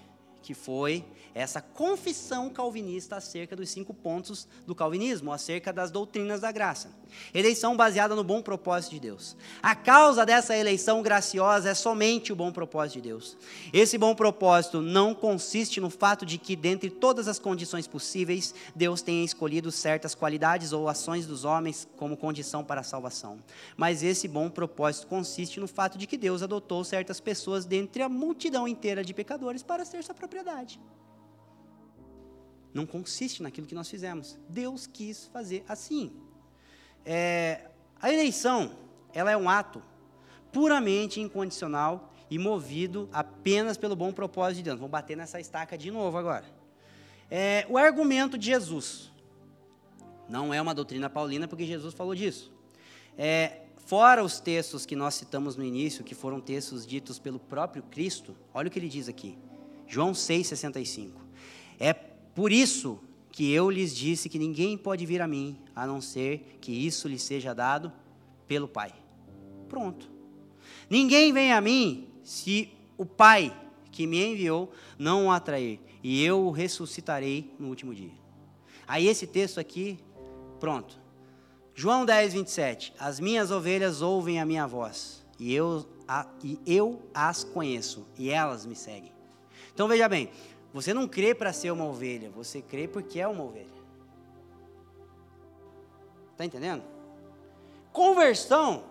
que foi essa confissão calvinista acerca dos cinco pontos do calvinismo, acerca das doutrinas da graça. Eleição baseada no bom propósito de Deus. A causa dessa eleição graciosa é somente o bom propósito de Deus. Esse bom propósito não consiste no fato de que, dentre todas as condições possíveis, Deus tenha escolhido certas qualidades ou ações dos homens como condição para a salvação. Mas esse bom propósito consiste no fato de que Deus adotou certas pessoas dentre a multidão inteira de pecadores para ser sua propriedade não consiste naquilo que nós fizemos. Deus quis fazer assim. É, a eleição, ela é um ato puramente incondicional e movido apenas pelo bom propósito de Deus. Vou bater nessa estaca de novo agora. É, o argumento de Jesus não é uma doutrina paulina, porque Jesus falou disso. É, fora os textos que nós citamos no início, que foram textos ditos pelo próprio Cristo, olha o que ele diz aqui. João 6,65. É por isso que eu lhes disse que ninguém pode vir a mim, a não ser que isso lhe seja dado pelo Pai. Pronto. Ninguém vem a mim se o Pai que me enviou não o atrair, e eu o ressuscitarei no último dia. Aí esse texto aqui, pronto. João 10, 27. As minhas ovelhas ouvem a minha voz, e eu, a, e eu as conheço, e elas me seguem. Então veja bem, você não crê para ser uma ovelha, você crê porque é uma ovelha. Está entendendo? Conversão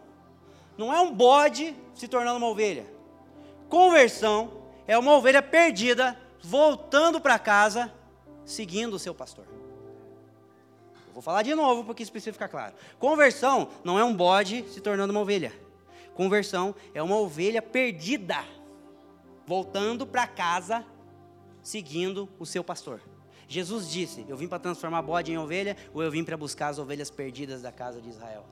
não é um bode se tornando uma ovelha. Conversão é uma ovelha perdida voltando para casa seguindo o seu pastor. Eu vou falar de novo porque isso precisa ficar claro. Conversão não é um bode se tornando uma ovelha. Conversão é uma ovelha perdida voltando para casa seguindo o seu pastor. Jesus disse: Eu vim para transformar bode em ovelha, ou eu vim para buscar as ovelhas perdidas da casa de Israel.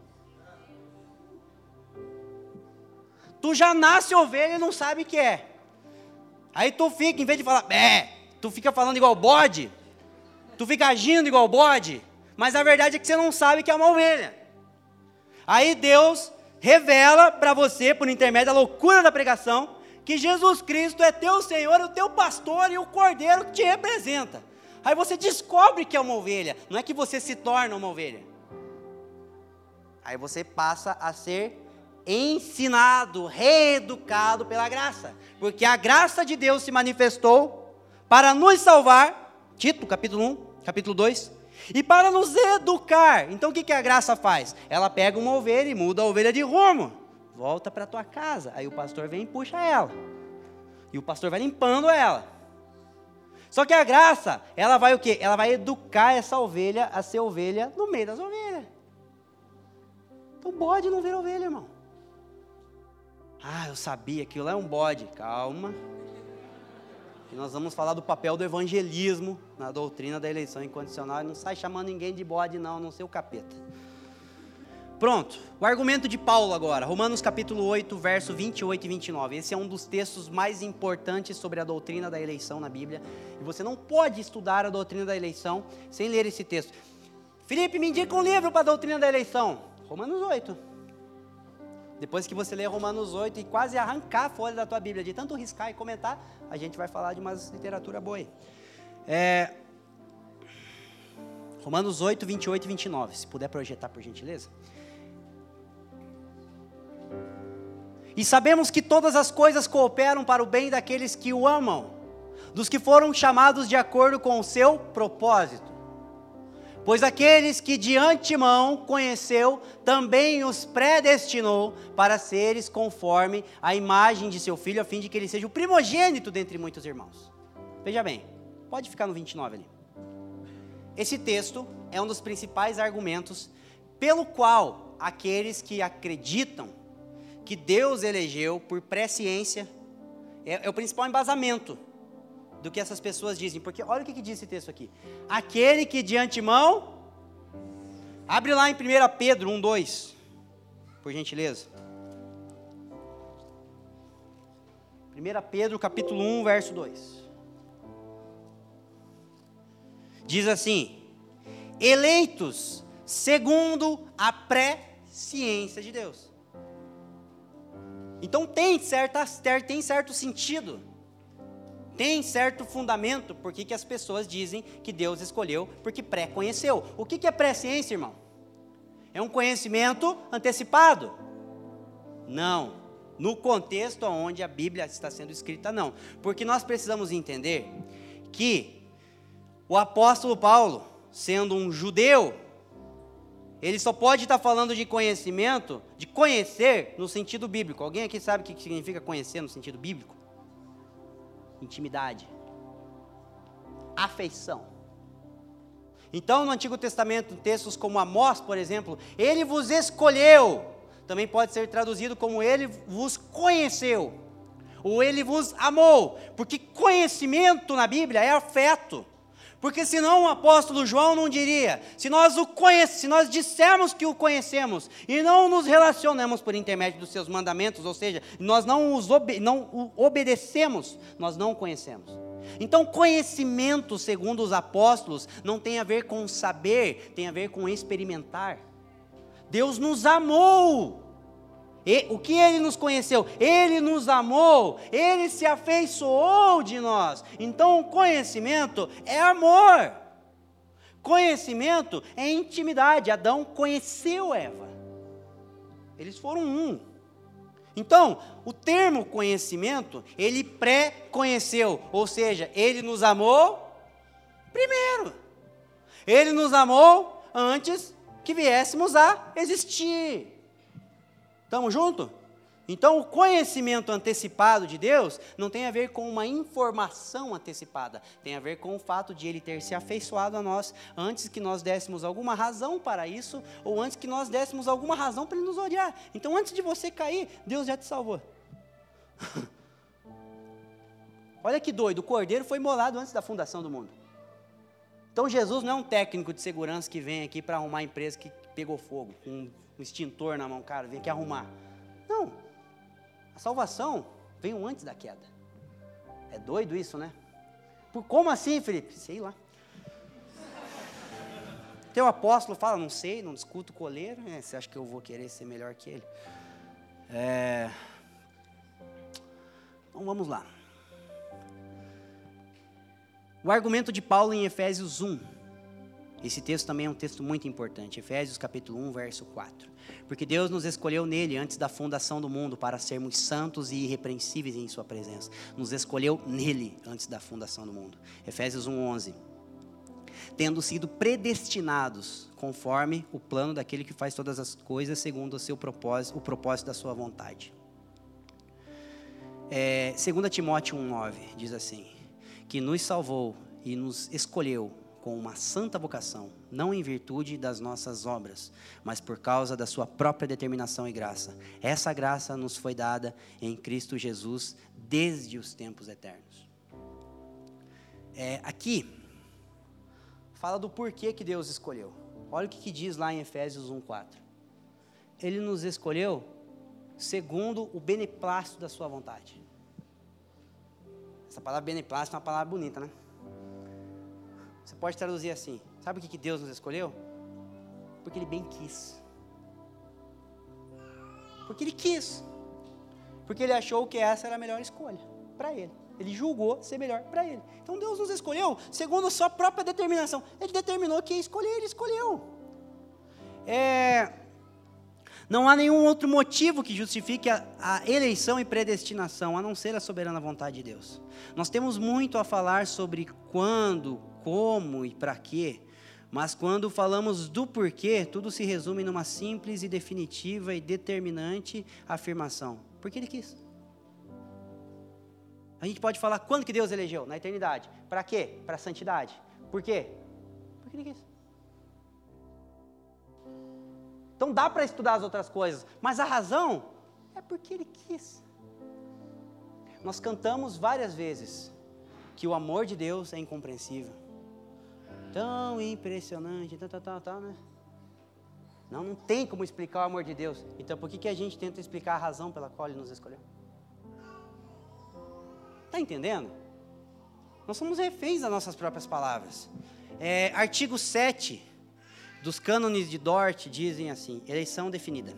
Tu já nasce ovelha e não sabe o que é. Aí tu fica, em vez de falar, é, tu fica falando igual bode, tu fica agindo igual bode, mas a verdade é que você não sabe que é uma ovelha. Aí Deus revela para você, por intermédio da loucura da pregação, que Jesus Cristo é teu Senhor, o teu pastor e o cordeiro que te representa. Aí você descobre que é uma ovelha, não é que você se torna uma ovelha. Aí você passa a ser ensinado, reeducado pela graça, porque a graça de Deus se manifestou para nos salvar, Tito, capítulo 1, capítulo 2, e para nos educar. Então o que, que a graça faz? Ela pega uma ovelha e muda a ovelha de rumo, volta para tua casa. Aí o pastor vem e puxa ela, e o pastor vai limpando ela. Só que a graça, ela vai o quê? Ela vai educar essa ovelha a ser ovelha no meio das ovelhas. Então bode não vira ovelha, irmão. Ah, eu sabia que lá é um bode. Calma. E nós vamos falar do papel do evangelismo na doutrina da eleição incondicional. Não sai chamando ninguém de bode, não, não sei o capeta. Pronto, o argumento de Paulo agora, Romanos capítulo 8, verso 28 e 29. Esse é um dos textos mais importantes sobre a doutrina da eleição na Bíblia. E você não pode estudar a doutrina da eleição sem ler esse texto. Felipe, me indica um livro para a doutrina da eleição. Romanos 8. Depois que você ler Romanos 8 e quase arrancar a folha da tua Bíblia, de tanto riscar e comentar, a gente vai falar de uma literatura boa aí. É, Romanos 8, 28 e 29. Se puder projetar, por gentileza. E sabemos que todas as coisas cooperam para o bem daqueles que o amam, dos que foram chamados de acordo com o seu propósito. Pois aqueles que de antemão conheceu, também os predestinou para seres conforme a imagem de seu filho, a fim de que ele seja o primogênito dentre muitos irmãos. Veja bem, pode ficar no 29 ali. Esse texto é um dos principais argumentos pelo qual aqueles que acreditam que Deus elegeu por presciência, é, é o principal embasamento do que essas pessoas dizem, porque olha o que, que diz esse texto aqui: aquele que de antemão, abre lá em 1 Pedro 1, 2, por gentileza. 1 Pedro capítulo 1, verso 2. Diz assim: eleitos segundo a pré-ciência de Deus. Então tem, certa, tem certo sentido, tem certo fundamento porque que as pessoas dizem que Deus escolheu porque pré-conheceu. O que, que é pré-ciência, irmão? É um conhecimento antecipado? Não. No contexto onde a Bíblia está sendo escrita, não. Porque nós precisamos entender que o apóstolo Paulo, sendo um judeu, ele só pode estar falando de conhecimento, de conhecer no sentido bíblico. Alguém aqui sabe o que significa conhecer no sentido bíblico? Intimidade. Afeição. Então, no Antigo Testamento, textos como Amós, por exemplo, ele vos escolheu, também pode ser traduzido como ele vos conheceu, ou ele vos amou, porque conhecimento na Bíblia é afeto. Porque senão o apóstolo João não diria, se nós o conhecemos, se nós dissermos que o conhecemos e não nos relacionamos por intermédio dos seus mandamentos, ou seja, nós não, os obe não o obedecemos, nós não o conhecemos. Então, conhecimento, segundo os apóstolos, não tem a ver com saber, tem a ver com experimentar. Deus nos amou e, o que ele nos conheceu? Ele nos amou, ele se afeiçoou de nós. Então, conhecimento é amor. Conhecimento é intimidade. Adão conheceu Eva. Eles foram um. Então, o termo conhecimento, ele pré-conheceu, ou seja, ele nos amou primeiro. Ele nos amou antes que viéssemos a existir. Estamos juntos? Então, o conhecimento antecipado de Deus não tem a ver com uma informação antecipada, tem a ver com o fato de Ele ter se afeiçoado a nós antes que nós dessemos alguma razão para isso, ou antes que nós dessemos alguma razão para Ele nos odiar. Então, antes de você cair, Deus já te salvou. Olha que doido, o cordeiro foi molado antes da fundação do mundo. Então, Jesus não é um técnico de segurança que vem aqui para arrumar a empresa que pegou fogo, com extintor na mão, cara, vem aqui arrumar. Não. A salvação veio antes da queda. É doido isso, né? Por como assim, Felipe? Sei lá. Teu apóstolo fala, não sei, não discuto coleiro. É, você acha que eu vou querer ser melhor que ele? É... Então vamos lá. O argumento de Paulo em Efésios 1. Esse texto também é um texto muito importante. Efésios capítulo 1, verso 4. Porque Deus nos escolheu nele antes da fundação do mundo para sermos santos e irrepreensíveis em sua presença. Nos escolheu nele antes da fundação do mundo. Efésios 1, 11. Tendo sido predestinados conforme o plano daquele que faz todas as coisas segundo o seu propósito, o propósito da sua vontade. É, 2 Timóteo 1,9 diz assim: que nos salvou e nos escolheu com uma santa vocação, não em virtude das nossas obras, mas por causa da sua própria determinação e graça. Essa graça nos foi dada em Cristo Jesus desde os tempos eternos. É, aqui, fala do porquê que Deus escolheu. Olha o que, que diz lá em Efésios 1,4. Ele nos escolheu segundo o beneplácito da sua vontade. Essa palavra beneplácito é uma palavra bonita, né? Você pode traduzir assim: sabe o que Deus nos escolheu? Porque Ele bem quis. Porque Ele quis. Porque Ele achou que essa era a melhor escolha para Ele. Ele julgou ser melhor para Ele. Então Deus nos escolheu segundo a sua própria determinação. Ele determinou que ia escolher, Ele escolheu. É, não há nenhum outro motivo que justifique a, a, eleição e predestinação, a não ser a soberana vontade de Deus. Nós temos muito a falar sobre quando, como e para quê, mas quando falamos do porquê, tudo se resume numa simples e definitiva e determinante afirmação: porque Ele quis. A gente pode falar quando que Deus elegeu? Na eternidade. Para quê? Para a santidade. Por quê? Porque Ele quis. Então dá para estudar as outras coisas, mas a razão é porque ele quis. Nós cantamos várias vezes que o amor de Deus é incompreensível. Tão impressionante, tal, tal, tal, tal, né? Não, não tem como explicar o amor de Deus. Então por que, que a gente tenta explicar a razão pela qual Ele nos escolheu? Está entendendo? Nós somos reféns das nossas próprias palavras. É, artigo 7 dos cânones de Dort dizem assim: eleição definida.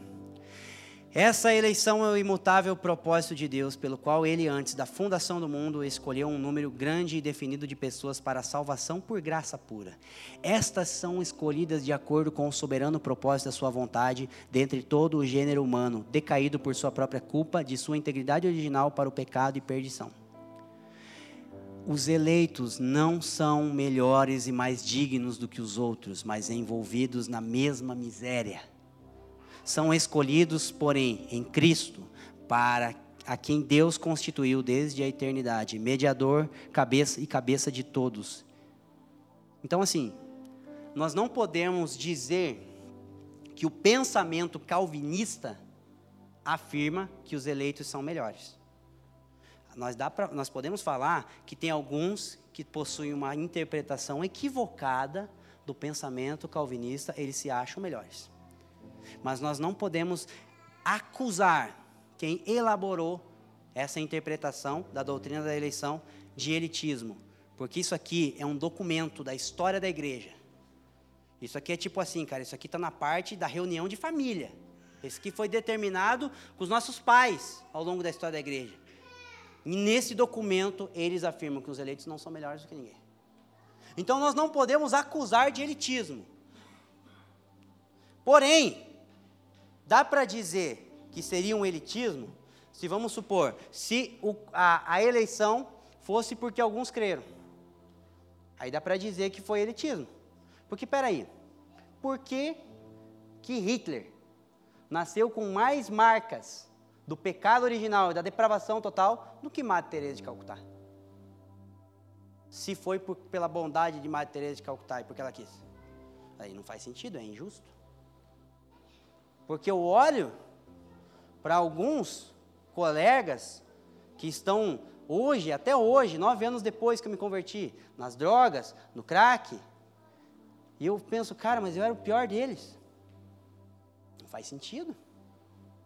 Essa eleição é o imutável propósito de Deus, pelo qual ele, antes da fundação do mundo, escolheu um número grande e definido de pessoas para a salvação por graça pura. Estas são escolhidas de acordo com o soberano propósito da sua vontade, dentre todo o gênero humano, decaído por sua própria culpa, de sua integridade original para o pecado e perdição os eleitos não são melhores e mais dignos do que os outros, mas envolvidos na mesma miséria. São escolhidos, porém, em Cristo, para a quem Deus constituiu desde a eternidade, mediador, cabeça e cabeça de todos. Então, assim, nós não podemos dizer que o pensamento calvinista afirma que os eleitos são melhores nós, dá pra, nós podemos falar que tem alguns que possuem uma interpretação equivocada do pensamento calvinista, eles se acham melhores. Mas nós não podemos acusar quem elaborou essa interpretação da doutrina da eleição de elitismo, porque isso aqui é um documento da história da igreja. Isso aqui é tipo assim, cara, isso aqui está na parte da reunião de família. Isso aqui foi determinado com os nossos pais ao longo da história da igreja. E nesse documento, eles afirmam que os eleitos não são melhores do que ninguém. Então nós não podemos acusar de elitismo. Porém, dá para dizer que seria um elitismo se vamos supor, se o, a, a eleição fosse porque alguns creram. Aí dá para dizer que foi elitismo. Porque, peraí, por que, que Hitler nasceu com mais marcas do pecado original e da depravação total do que Madre Teresa de Calcutá. Se foi por, pela bondade de Madre Teresa de Calcutá e porque ela quis. Aí não faz sentido, é injusto. Porque eu olho para alguns colegas que estão hoje, até hoje, nove anos depois que eu me converti, nas drogas, no crack, e eu penso, cara, mas eu era o pior deles. Não faz sentido.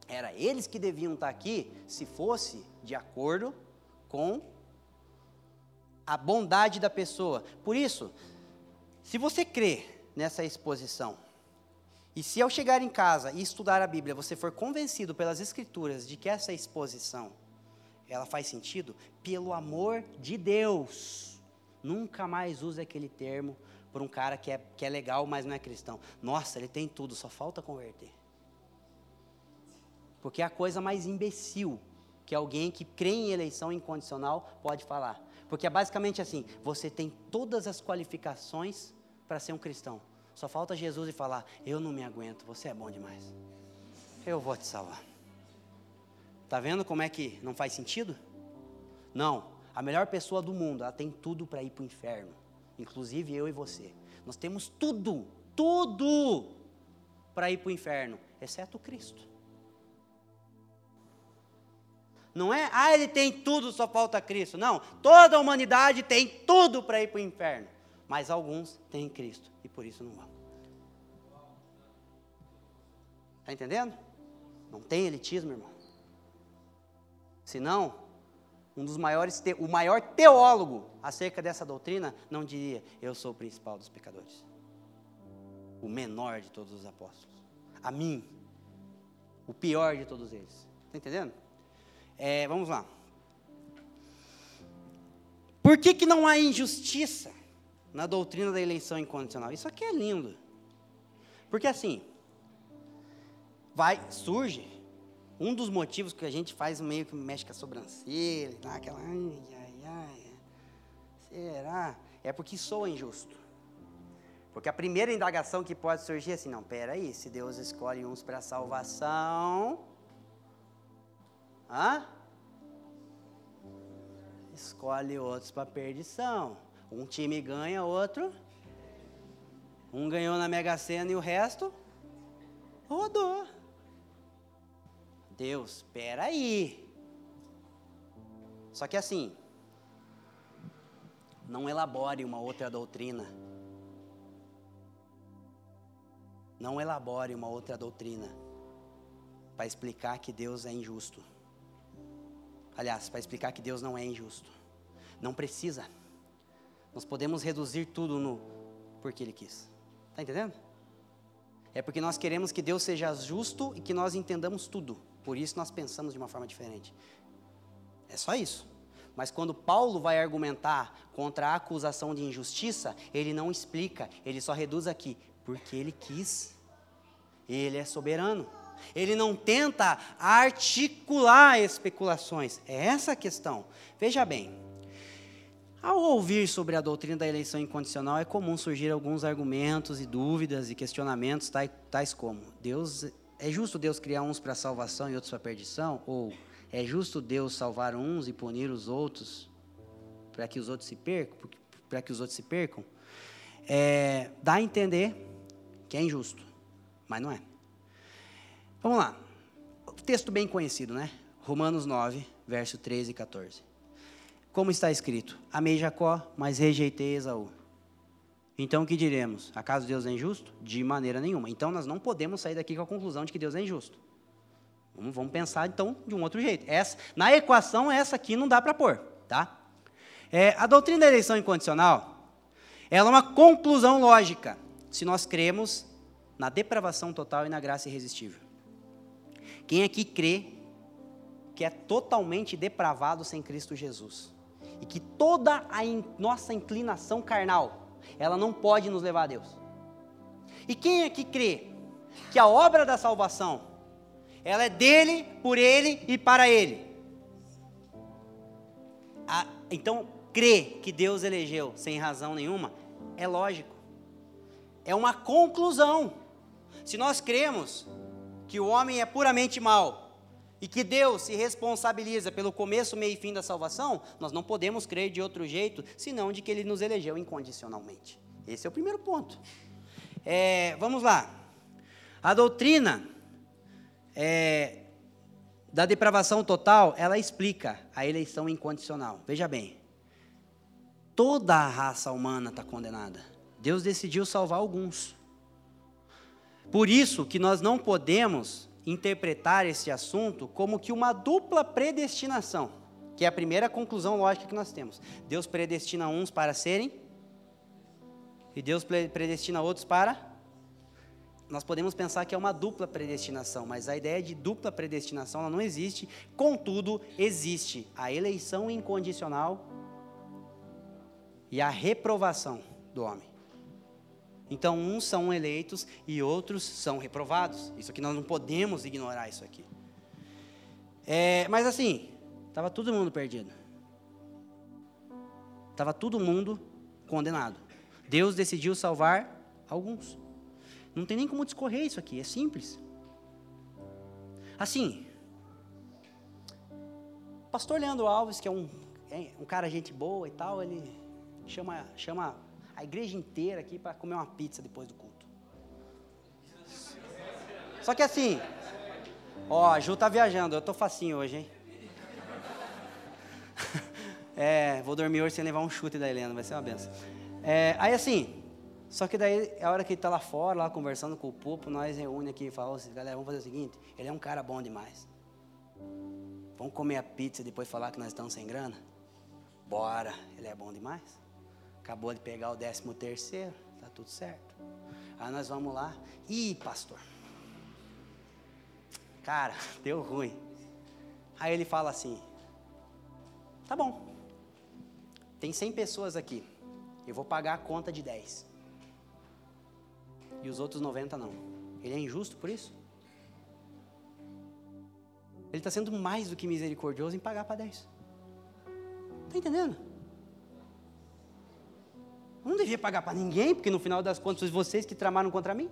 Era eles que deviam estar aqui se fosse de acordo com a bondade da pessoa. Por isso, se você crê nessa exposição, e se ao chegar em casa e estudar a Bíblia, você for convencido pelas Escrituras de que essa exposição ela faz sentido, pelo amor de Deus, nunca mais use aquele termo por um cara que é, que é legal, mas não é cristão. Nossa, ele tem tudo, só falta converter. Porque é a coisa mais imbecil que alguém que crê em eleição incondicional pode falar. Porque é basicamente assim: você tem todas as qualificações para ser um cristão. Só falta Jesus e falar: Eu não me aguento, você é bom demais. Eu vou te salvar. Está vendo como é que não faz sentido? Não. A melhor pessoa do mundo, ela tem tudo para ir para o inferno. Inclusive eu e você. Nós temos tudo, tudo para ir para o inferno, exceto Cristo. Não é, ah, ele tem tudo, só falta Cristo. Não, toda a humanidade tem tudo para ir para o inferno. Mas alguns têm Cristo e por isso não vão. Está entendendo? Não tem elitismo, irmão. Senão, um dos maiores, o maior teólogo acerca dessa doutrina não diria: Eu sou o principal dos pecadores, o menor de todos os apóstolos, a mim, o pior de todos eles. Está entendendo? É, vamos lá. Por que, que não há injustiça na doutrina da eleição incondicional? Isso aqui é lindo. Porque assim, vai, surge um dos motivos que a gente faz meio que mexe com a sobrancelha, dá aquela. Ai, ai, ai. Será? É porque soa injusto. Porque a primeira indagação que pode surgir é assim: não, peraí, se Deus escolhe uns para salvação. Hã? Escolhe outros para perdição. Um time ganha, outro. Um ganhou na Mega Sena e o resto rodou. Deus, espera aí. Só que assim, não elabore uma outra doutrina. Não elabore uma outra doutrina para explicar que Deus é injusto. Aliás, para explicar que Deus não é injusto. Não precisa. Nós podemos reduzir tudo no porque Ele quis. Está entendendo? É porque nós queremos que Deus seja justo e que nós entendamos tudo. Por isso nós pensamos de uma forma diferente. É só isso. Mas quando Paulo vai argumentar contra a acusação de injustiça, ele não explica, ele só reduz aqui, porque ele quis. Ele é soberano. Ele não tenta articular especulações. É essa a questão. Veja bem, ao ouvir sobre a doutrina da eleição incondicional, é comum surgir alguns argumentos e dúvidas e questionamentos, tais, como: Deus é justo Deus criar uns para salvação e outros para perdição? Ou é justo Deus salvar uns e punir os outros para que os outros se percam? Para que os outros se percam? É, dá a entender que é injusto, mas não é. Vamos lá. Texto bem conhecido, né? Romanos 9, verso 13 e 14. Como está escrito: Amei Jacó, mas rejeitei Esaú. Então o que diremos? Acaso Deus é injusto? De maneira nenhuma. Então nós não podemos sair daqui com a conclusão de que Deus é injusto. Vamos, vamos pensar então de um outro jeito. Essa, na equação, essa aqui não dá para pôr. Tá? É, a doutrina da eleição incondicional ela é uma conclusão lógica, se nós cremos na depravação total e na graça irresistível. Quem aqui crê que é totalmente depravado sem Cristo Jesus? E que toda a in, nossa inclinação carnal ela não pode nos levar a Deus. E quem é que crê que a obra da salvação, ela é dele, por ele e para ele? A, então, crê que Deus elegeu sem razão nenhuma, é lógico. É uma conclusão. Se nós cremos que o homem é puramente mau e que Deus se responsabiliza pelo começo, meio e fim da salvação, nós não podemos crer de outro jeito, senão de que Ele nos elegeu incondicionalmente. Esse é o primeiro ponto. É, vamos lá. A doutrina é, da depravação total, ela explica a eleição incondicional. Veja bem, toda a raça humana está condenada. Deus decidiu salvar alguns. Por isso que nós não podemos interpretar esse assunto como que uma dupla predestinação, que é a primeira conclusão lógica que nós temos. Deus predestina uns para serem E Deus predestina outros para. Nós podemos pensar que é uma dupla predestinação, mas a ideia de dupla predestinação ela não existe. Contudo, existe a eleição incondicional e a reprovação do homem. Então, uns são eleitos e outros são reprovados. Isso aqui nós não podemos ignorar isso aqui. É, mas assim, estava todo mundo perdido. Estava todo mundo condenado. Deus decidiu salvar alguns. Não tem nem como discorrer isso aqui, é simples. Assim, pastor Leandro Alves, que é um, é um cara gente boa e tal, ele chama, chama a igreja inteira aqui para comer uma pizza depois do culto. Só que assim, ó, a Ju tá viajando, eu tô facinho hoje, hein? É, vou dormir hoje sem levar um chute da Helena, vai ser uma benção. É, aí assim, só que daí, a hora que ele tá lá fora, lá conversando com o Pupo, nós reúne aqui e falamos assim, galera, vamos fazer o seguinte, ele é um cara bom demais. Vamos comer a pizza e depois falar que nós estamos sem grana? Bora, ele é bom demais. Acabou de pegar o décimo terceiro, tá tudo certo. Aí nós vamos lá. Ih, pastor. Cara, deu ruim. Aí ele fala assim: Tá bom. Tem 100 pessoas aqui. Eu vou pagar a conta de 10. E os outros 90 não. Ele é injusto por isso? Ele está sendo mais do que misericordioso em pagar para 10. Está entendendo? Não devia pagar para ninguém, porque no final das contas, vocês que tramaram contra mim.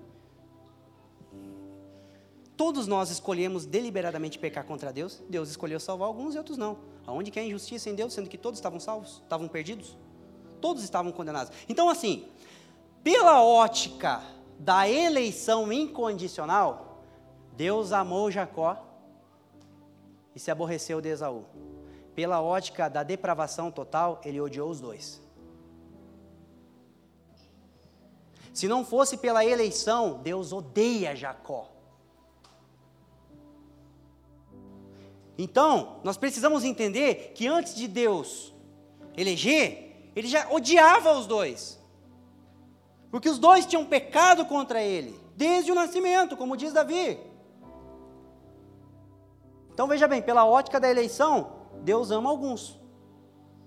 Todos nós escolhemos deliberadamente pecar contra Deus. Deus escolheu salvar alguns e outros não. Aonde que é injustiça em Deus, sendo que todos estavam salvos, estavam perdidos? Todos estavam condenados. Então, assim, pela ótica da eleição incondicional, Deus amou Jacó e se aborreceu de Esaú. Pela ótica da depravação total, ele odiou os dois. Se não fosse pela eleição, Deus odeia Jacó. Então, nós precisamos entender que antes de Deus eleger, ele já odiava os dois. Porque os dois tinham pecado contra ele, desde o nascimento, como diz Davi. Então veja bem, pela ótica da eleição, Deus ama alguns.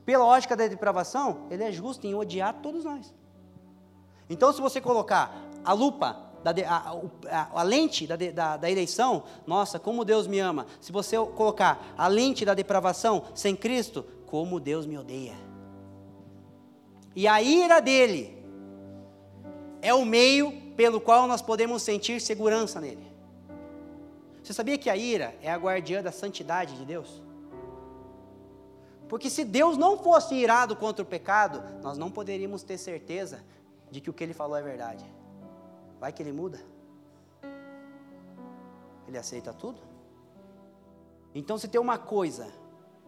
Pela ótica da depravação, ele é justo em odiar todos nós. Então, se você colocar a lupa, da, a, a, a, lente da, da, da, eleição, nossa, como Deus me ama. Se você colocar a lente da depravação sem Cristo, como Deus me odeia. E a ira dele é o meio pelo qual nós podemos sentir segurança nele. Você sabia que a ira é a guardiã da santidade de Deus? Porque se Deus não fosse irado contra o pecado, nós não poderíamos ter certeza de que o que ele falou é verdade. Vai que ele muda? Ele aceita tudo? Então, se tem uma coisa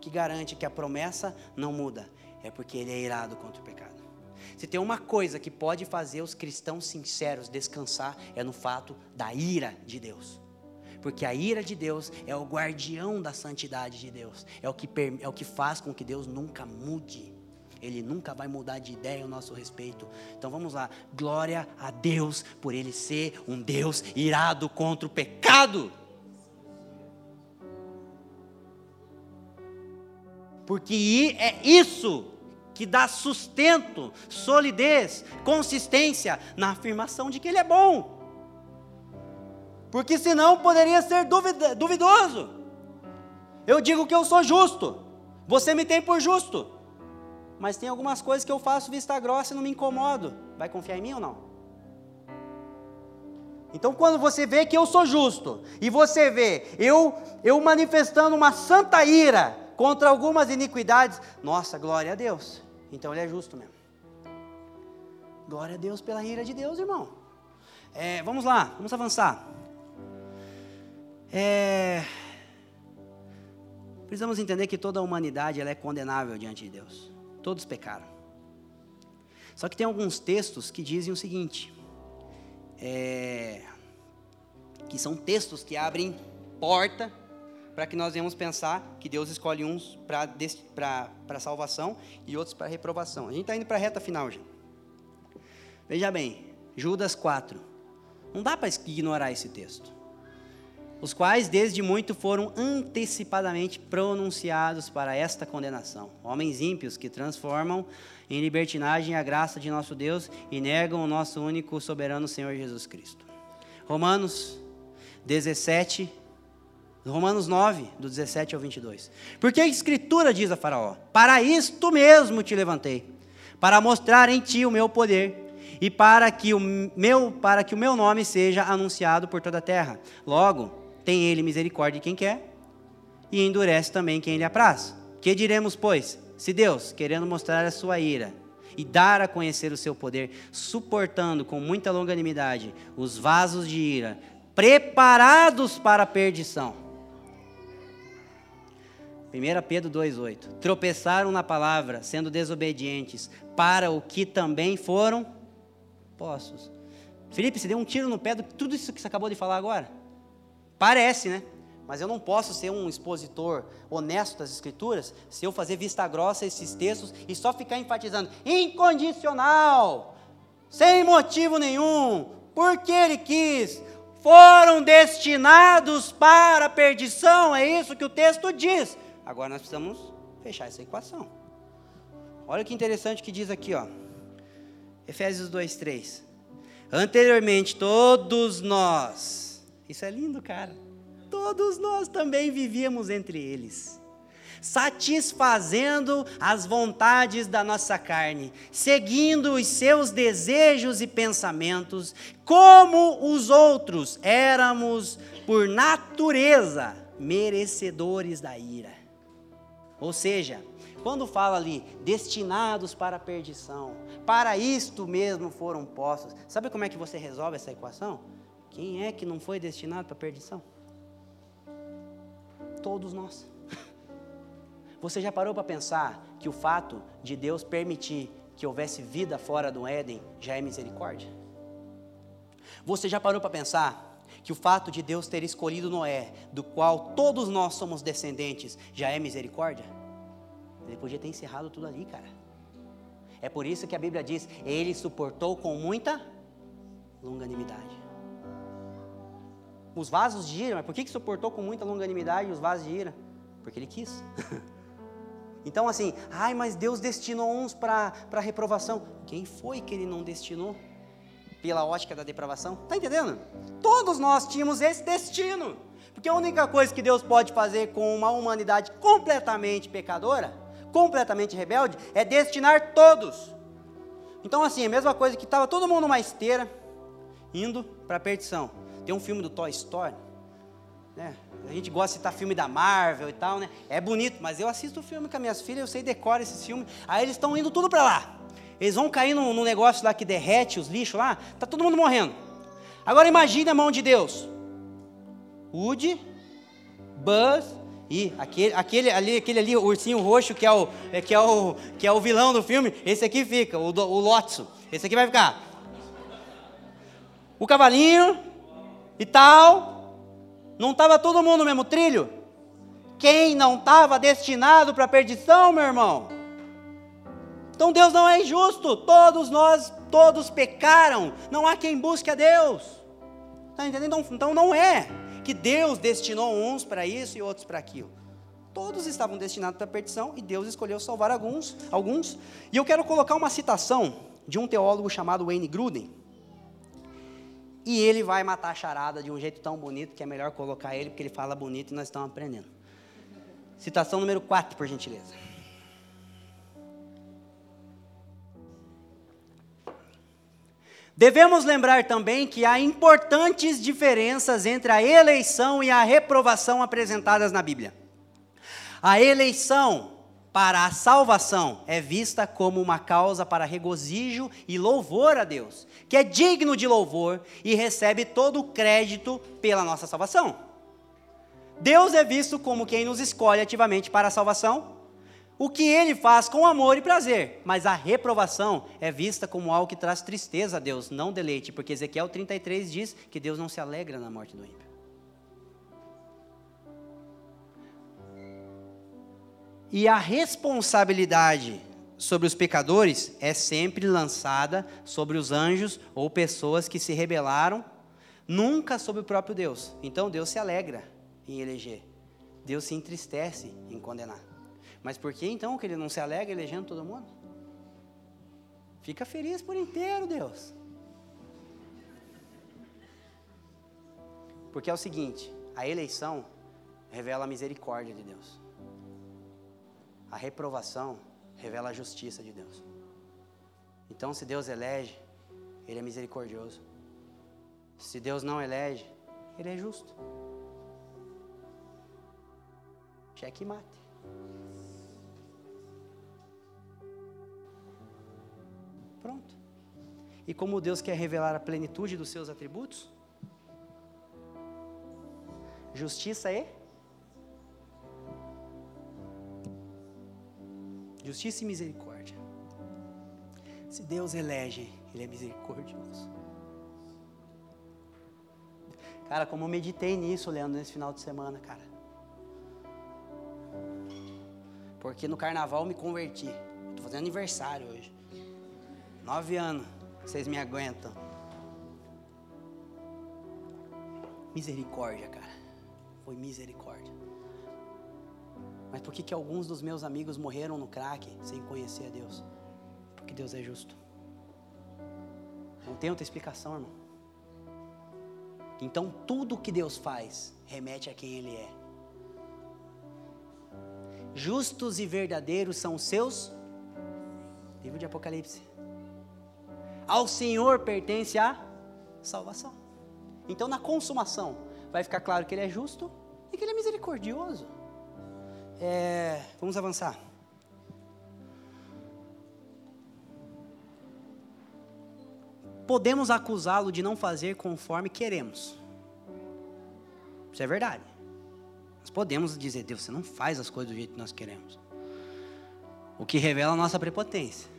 que garante que a promessa não muda, é porque ele é irado contra o pecado. Se tem uma coisa que pode fazer os cristãos sinceros descansar, é no fato da ira de Deus. Porque a ira de Deus é o guardião da santidade de Deus, é o que, é o que faz com que Deus nunca mude. Ele nunca vai mudar de ideia a nosso respeito. Então vamos lá. Glória a Deus por Ele ser um Deus irado contra o pecado. Porque é isso que dá sustento, solidez, consistência na afirmação de que Ele é bom. Porque senão poderia ser duvidoso. Eu digo que eu sou justo, você me tem por justo mas tem algumas coisas que eu faço vista grossa e não me incomodo. Vai confiar em mim ou não? Então, quando você vê que eu sou justo, e você vê eu, eu manifestando uma santa ira contra algumas iniquidades, nossa, glória a Deus. Então, ele é justo mesmo. Glória a Deus pela ira de Deus, irmão. É, vamos lá, vamos avançar. É, precisamos entender que toda a humanidade ela é condenável diante de Deus. Todos pecaram. Só que tem alguns textos que dizem o seguinte: é, que são textos que abrem porta para que nós venhamos pensar que Deus escolhe uns para salvação e outros para reprovação. A gente está indo para a reta final já. Veja bem, Judas 4. Não dá para ignorar esse texto. Os quais desde muito foram antecipadamente pronunciados para esta condenação. Homens ímpios que transformam em libertinagem a graça de nosso Deus e negam o nosso único soberano Senhor Jesus Cristo. Romanos 17, Romanos 9, do 17 ao 22. Porque a Escritura diz a Faraó: Para isto mesmo te levantei, para mostrar em ti o meu poder e para que o meu, para que o meu nome seja anunciado por toda a terra. Logo, tem ele misericórdia de quem quer e endurece também quem lhe apraz. Que diremos, pois? Se Deus, querendo mostrar a sua ira e dar a conhecer o seu poder, suportando com muita longanimidade os vasos de ira, preparados para a perdição. 1 Pedro 2,8. Tropeçaram na palavra, sendo desobedientes, para o que também foram postos. Felipe, você deu um tiro no pé de tudo isso que você acabou de falar agora? Parece, né? Mas eu não posso ser um expositor honesto das Escrituras se eu fazer vista grossa esses textos e só ficar enfatizando incondicional, sem motivo nenhum, porque ele quis, foram destinados para a perdição, é isso que o texto diz. Agora nós precisamos fechar essa equação. Olha que interessante que diz aqui, ó. Efésios 2:3. Anteriormente todos nós. Isso é lindo, cara todos nós também vivíamos entre eles, satisfazendo as vontades da nossa carne, seguindo os seus desejos e pensamentos, como os outros éramos, por natureza, merecedores da ira. Ou seja, quando fala ali, destinados para a perdição, para isto mesmo foram postos. Sabe como é que você resolve essa equação? Quem é que não foi destinado para perdição? todos nós. Você já parou para pensar que o fato de Deus permitir que houvesse vida fora do Éden já é misericórdia? Você já parou para pensar que o fato de Deus ter escolhido Noé, do qual todos nós somos descendentes, já é misericórdia? Ele podia ter encerrado tudo ali, cara. É por isso que a Bíblia diz: Ele suportou com muita longanimidade os vasos de ira, mas por que, que suportou com muita longanimidade os vasos de ira? Porque ele quis. então, assim, ai, mas Deus destinou uns para reprovação. Quem foi que ele não destinou? Pela ótica da depravação? Está entendendo? Todos nós tínhamos esse destino. Porque a única coisa que Deus pode fazer com uma humanidade completamente pecadora, completamente rebelde, é destinar todos. Então, assim, a mesma coisa que estava todo mundo numa esteira, indo para a perdição. Tem um filme do Toy Story, né? A gente gosta de citar filme da Marvel e tal, né? É bonito, mas eu assisto o filme com as minhas filhas, eu sei decorar esses filmes. Aí eles estão indo tudo para lá. Eles vão cair num, num, negócio lá que derrete os lixos lá, tá todo mundo morrendo. Agora imagine a mão de Deus. Woody, Buzz e aquele, aquele ali, aquele ali, o ursinho roxo que é o, é, que é o, que é o vilão do filme, esse aqui fica, o, o Lotso. Esse aqui vai ficar. O cavalinho, e tal. Não estava todo mundo no mesmo trilho? Quem não estava destinado para a perdição, meu irmão? Então Deus não é injusto, todos nós, todos pecaram, não há quem busque a Deus. Está entendendo? Então, então não é que Deus destinou uns para isso e outros para aquilo. Todos estavam destinados para a perdição e Deus escolheu salvar alguns, alguns. E eu quero colocar uma citação de um teólogo chamado Wayne Gruden. E ele vai matar a charada de um jeito tão bonito que é melhor colocar ele, porque ele fala bonito e nós estamos aprendendo. Citação número 4, por gentileza. Devemos lembrar também que há importantes diferenças entre a eleição e a reprovação apresentadas na Bíblia. A eleição para a salvação é vista como uma causa para regozijo e louvor a Deus, que é digno de louvor e recebe todo o crédito pela nossa salvação. Deus é visto como quem nos escolhe ativamente para a salvação, o que ele faz com amor e prazer, mas a reprovação é vista como algo que traz tristeza a Deus, não deleite, porque Ezequiel 33 diz que Deus não se alegra na morte do ímpio. E a responsabilidade sobre os pecadores é sempre lançada sobre os anjos ou pessoas que se rebelaram, nunca sobre o próprio Deus. Então Deus se alegra em eleger, Deus se entristece em condenar. Mas por que então que ele não se alegra elegendo todo mundo? Fica feliz por inteiro, Deus. Porque é o seguinte: a eleição revela a misericórdia de Deus. A reprovação revela a justiça de Deus. Então, se Deus elege, Ele é misericordioso. Se Deus não elege, Ele é justo. Cheque mate. Pronto. E como Deus quer revelar a plenitude dos seus atributos, justiça e justiça e misericórdia. Se Deus elege, Ele é misericordioso. Cara, como eu meditei nisso, Leandro, nesse final de semana, cara. Porque no carnaval me converti. Estou fazendo aniversário hoje. Nove anos. Vocês me aguentam. Misericórdia, cara. Foi misericórdia. Mas por que, que alguns dos meus amigos morreram no crack sem conhecer a Deus? Porque Deus é justo. Não tem outra explicação, irmão. Então tudo que Deus faz remete a quem Ele é. Justos e verdadeiros são os seus. Livro de Apocalipse. Ao Senhor pertence a salvação. Então na consumação vai ficar claro que Ele é justo e que Ele é misericordioso. É, vamos avançar. Podemos acusá-lo de não fazer conforme queremos. Isso é verdade. Nós podemos dizer, Deus, você não faz as coisas do jeito que nós queremos. O que revela a nossa prepotência.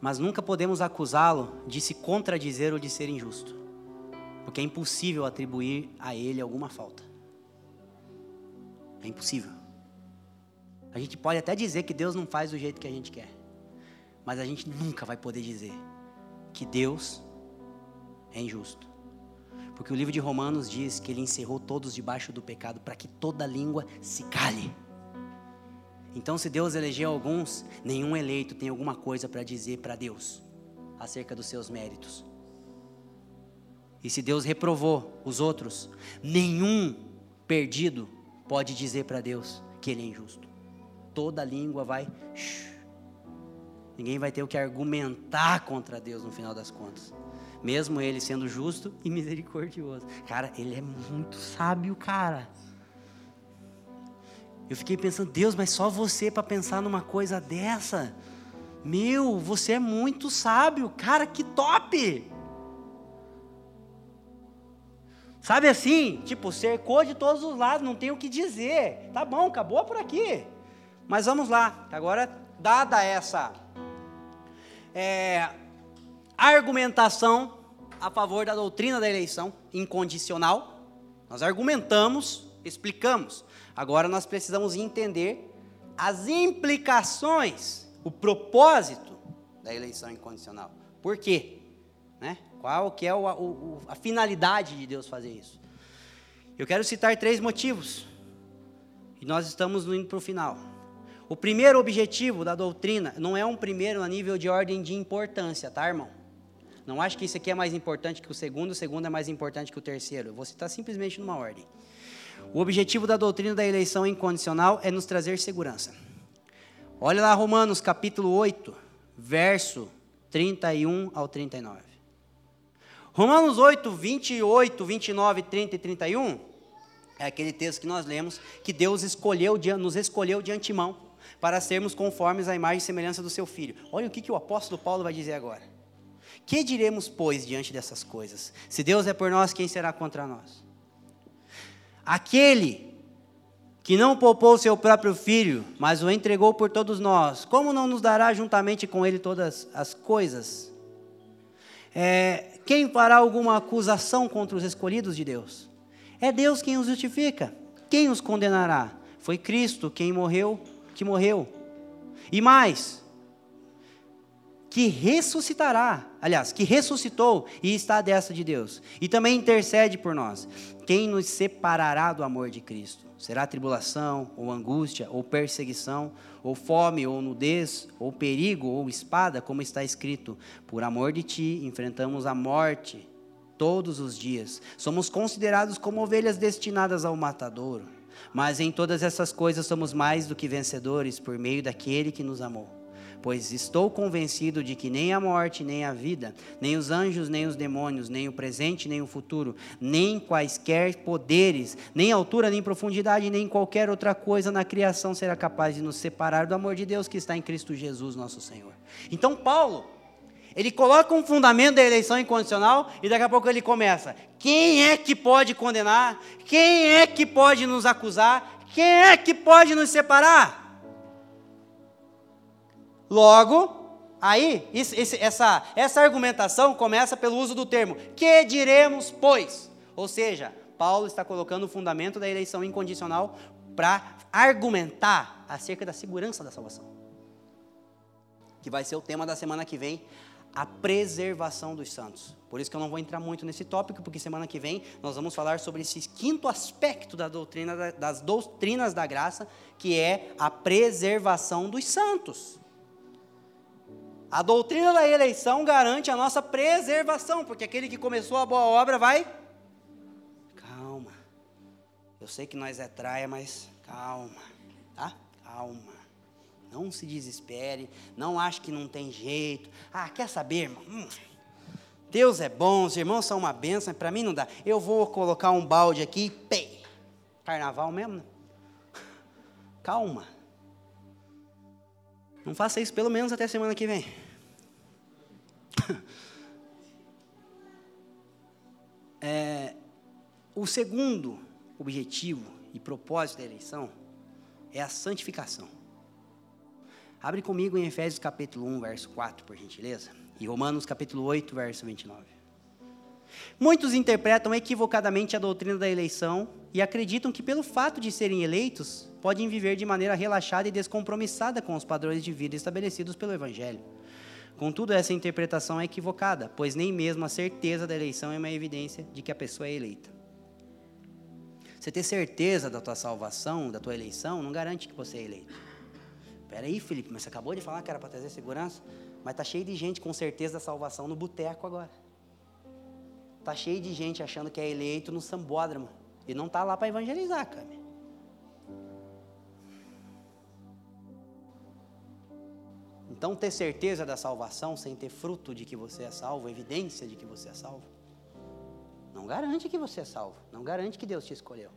Mas nunca podemos acusá-lo de se contradizer ou de ser injusto. Porque é impossível atribuir a ele alguma falta. É impossível. A gente pode até dizer que Deus não faz do jeito que a gente quer. Mas a gente nunca vai poder dizer que Deus é injusto. Porque o livro de Romanos diz que ele encerrou todos debaixo do pecado para que toda língua se cale. Então, se Deus elegeu alguns, nenhum eleito tem alguma coisa para dizer para Deus acerca dos seus méritos. E se Deus reprovou os outros, nenhum perdido pode dizer para Deus que Ele é injusto. Toda língua vai. Shh, ninguém vai ter o que argumentar contra Deus no final das contas. Mesmo Ele sendo justo e misericordioso. Cara, Ele é muito sábio, cara. Eu fiquei pensando, Deus, mas só você para pensar numa coisa dessa? Meu, você é muito sábio, cara, que top! Sabe assim? Tipo, cercou de todos os lados, não tem o que dizer. Tá bom, acabou por aqui. Mas vamos lá. Agora, dada essa é, argumentação a favor da doutrina da eleição incondicional, nós argumentamos, explicamos. Agora nós precisamos entender as implicações, o propósito da eleição incondicional. Por quê? Né? Qual que é o, o, a finalidade de Deus fazer isso? Eu quero citar três motivos. E nós estamos indo para o final. O primeiro objetivo da doutrina não é um primeiro a nível de ordem de importância, tá, irmão? Não acho que isso aqui é mais importante que o segundo, o segundo é mais importante que o terceiro. Eu vou citar simplesmente numa ordem. O objetivo da doutrina da eleição incondicional é nos trazer segurança. Olha lá Romanos capítulo 8, verso 31 ao 39. Romanos 8, 28, 29, 30 e 31 é aquele texto que nós lemos que Deus escolheu, nos escolheu de antemão para sermos conformes à imagem e semelhança do seu filho. Olha o que, que o apóstolo Paulo vai dizer agora. Que diremos, pois, diante dessas coisas? Se Deus é por nós, quem será contra nós? Aquele que não poupou seu próprio filho, mas o entregou por todos nós, como não nos dará juntamente com ele todas as coisas? É, quem fará alguma acusação contra os escolhidos de Deus? É Deus quem os justifica. Quem os condenará? Foi Cristo quem morreu, que morreu. E mais, que ressuscitará, aliás, que ressuscitou e está à destra de Deus, e também intercede por nós. Quem nos separará do amor de Cristo? Será tribulação, ou angústia, ou perseguição, ou fome, ou nudez, ou perigo, ou espada, como está escrito: Por amor de ti enfrentamos a morte todos os dias. Somos considerados como ovelhas destinadas ao matadouro. Mas em todas essas coisas somos mais do que vencedores por meio daquele que nos amou pois estou convencido de que nem a morte, nem a vida, nem os anjos, nem os demônios, nem o presente, nem o futuro, nem quaisquer poderes, nem altura, nem profundidade, nem qualquer outra coisa na criação será capaz de nos separar do amor de Deus que está em Cristo Jesus, nosso Senhor. Então, Paulo, ele coloca um fundamento da eleição incondicional e daqui a pouco ele começa: quem é que pode condenar? Quem é que pode nos acusar? Quem é que pode nos separar? Logo, aí, isso, essa, essa argumentação começa pelo uso do termo que diremos, pois? Ou seja, Paulo está colocando o fundamento da eleição incondicional para argumentar acerca da segurança da salvação. Que vai ser o tema da semana que vem, a preservação dos santos. Por isso que eu não vou entrar muito nesse tópico, porque semana que vem nós vamos falar sobre esse quinto aspecto da doutrina, das doutrinas da graça, que é a preservação dos santos. A doutrina da eleição garante a nossa preservação, porque aquele que começou a boa obra vai. Calma. Eu sei que nós é traia, mas calma, tá? Calma. Não se desespere, não ache que não tem jeito. Ah, quer saber, irmão? Hum, Deus é bom, os irmãos são uma bênção, para mim não dá. Eu vou colocar um balde aqui, pei. Carnaval mesmo? Né? Calma. Não faça isso pelo menos até semana que vem. É, o segundo objetivo e propósito da eleição é a santificação. Abre comigo em Efésios capítulo 1, verso 4, por gentileza, e Romanos capítulo 8, verso 29. Muitos interpretam equivocadamente a doutrina da eleição e acreditam que, pelo fato de serem eleitos, podem viver de maneira relaxada e descompromissada com os padrões de vida estabelecidos pelo Evangelho. Contudo, essa interpretação é equivocada, pois nem mesmo a certeza da eleição é uma evidência de que a pessoa é eleita. Você ter certeza da tua salvação, da tua eleição, não garante que você é eleito. Espera aí, Felipe, mas você acabou de falar que era para trazer segurança, mas tá cheio de gente com certeza da salvação no boteco agora. Tá cheio de gente achando que é eleito no sambódromo e não tá lá para evangelizar, cara. Então, ter certeza da salvação sem ter fruto de que você é salvo, evidência de que você é salvo, não garante que você é salvo, não garante que Deus te escolheu.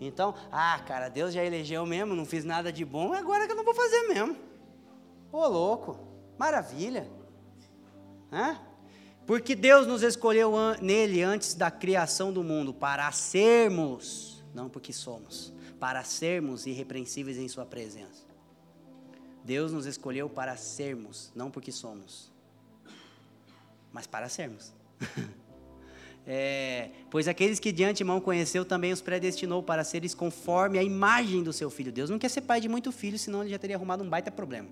Então, ah, cara, Deus já elegeu mesmo, não fiz nada de bom, agora que eu não vou fazer mesmo. Ô louco, maravilha. Hã? Porque Deus nos escolheu an nele antes da criação do mundo para sermos, não porque somos, para sermos irrepreensíveis em Sua presença. Deus nos escolheu para sermos, não porque somos, mas para sermos. é, pois aqueles que de antemão conheceu também os predestinou para seres conforme a imagem do seu filho. Deus não quer ser pai de muito filho, senão ele já teria arrumado um baita problema.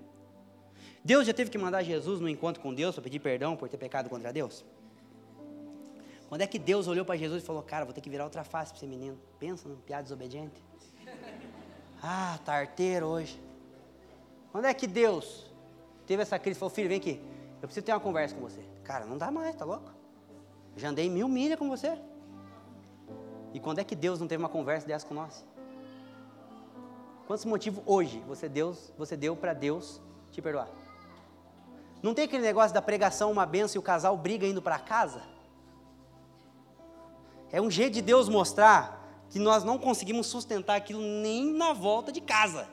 Deus já teve que mandar Jesus no encontro com Deus para pedir perdão por ter pecado contra Deus? Quando é que Deus olhou para Jesus e falou: Cara, vou ter que virar outra face para esse menino? Pensa num piada desobediente. Ah, tá hoje. Quando é que Deus teve essa crise e falou, filho, vem aqui, eu preciso ter uma conversa com você. Cara, não dá mais, tá louco? Já andei mil milhas com você. E quando é que Deus não teve uma conversa dessa com nós? Quantos motivos hoje você, Deus, você deu para Deus te perdoar? Não tem aquele negócio da pregação, uma benção e o casal briga indo para casa? É um jeito de Deus mostrar que nós não conseguimos sustentar aquilo nem na volta de casa.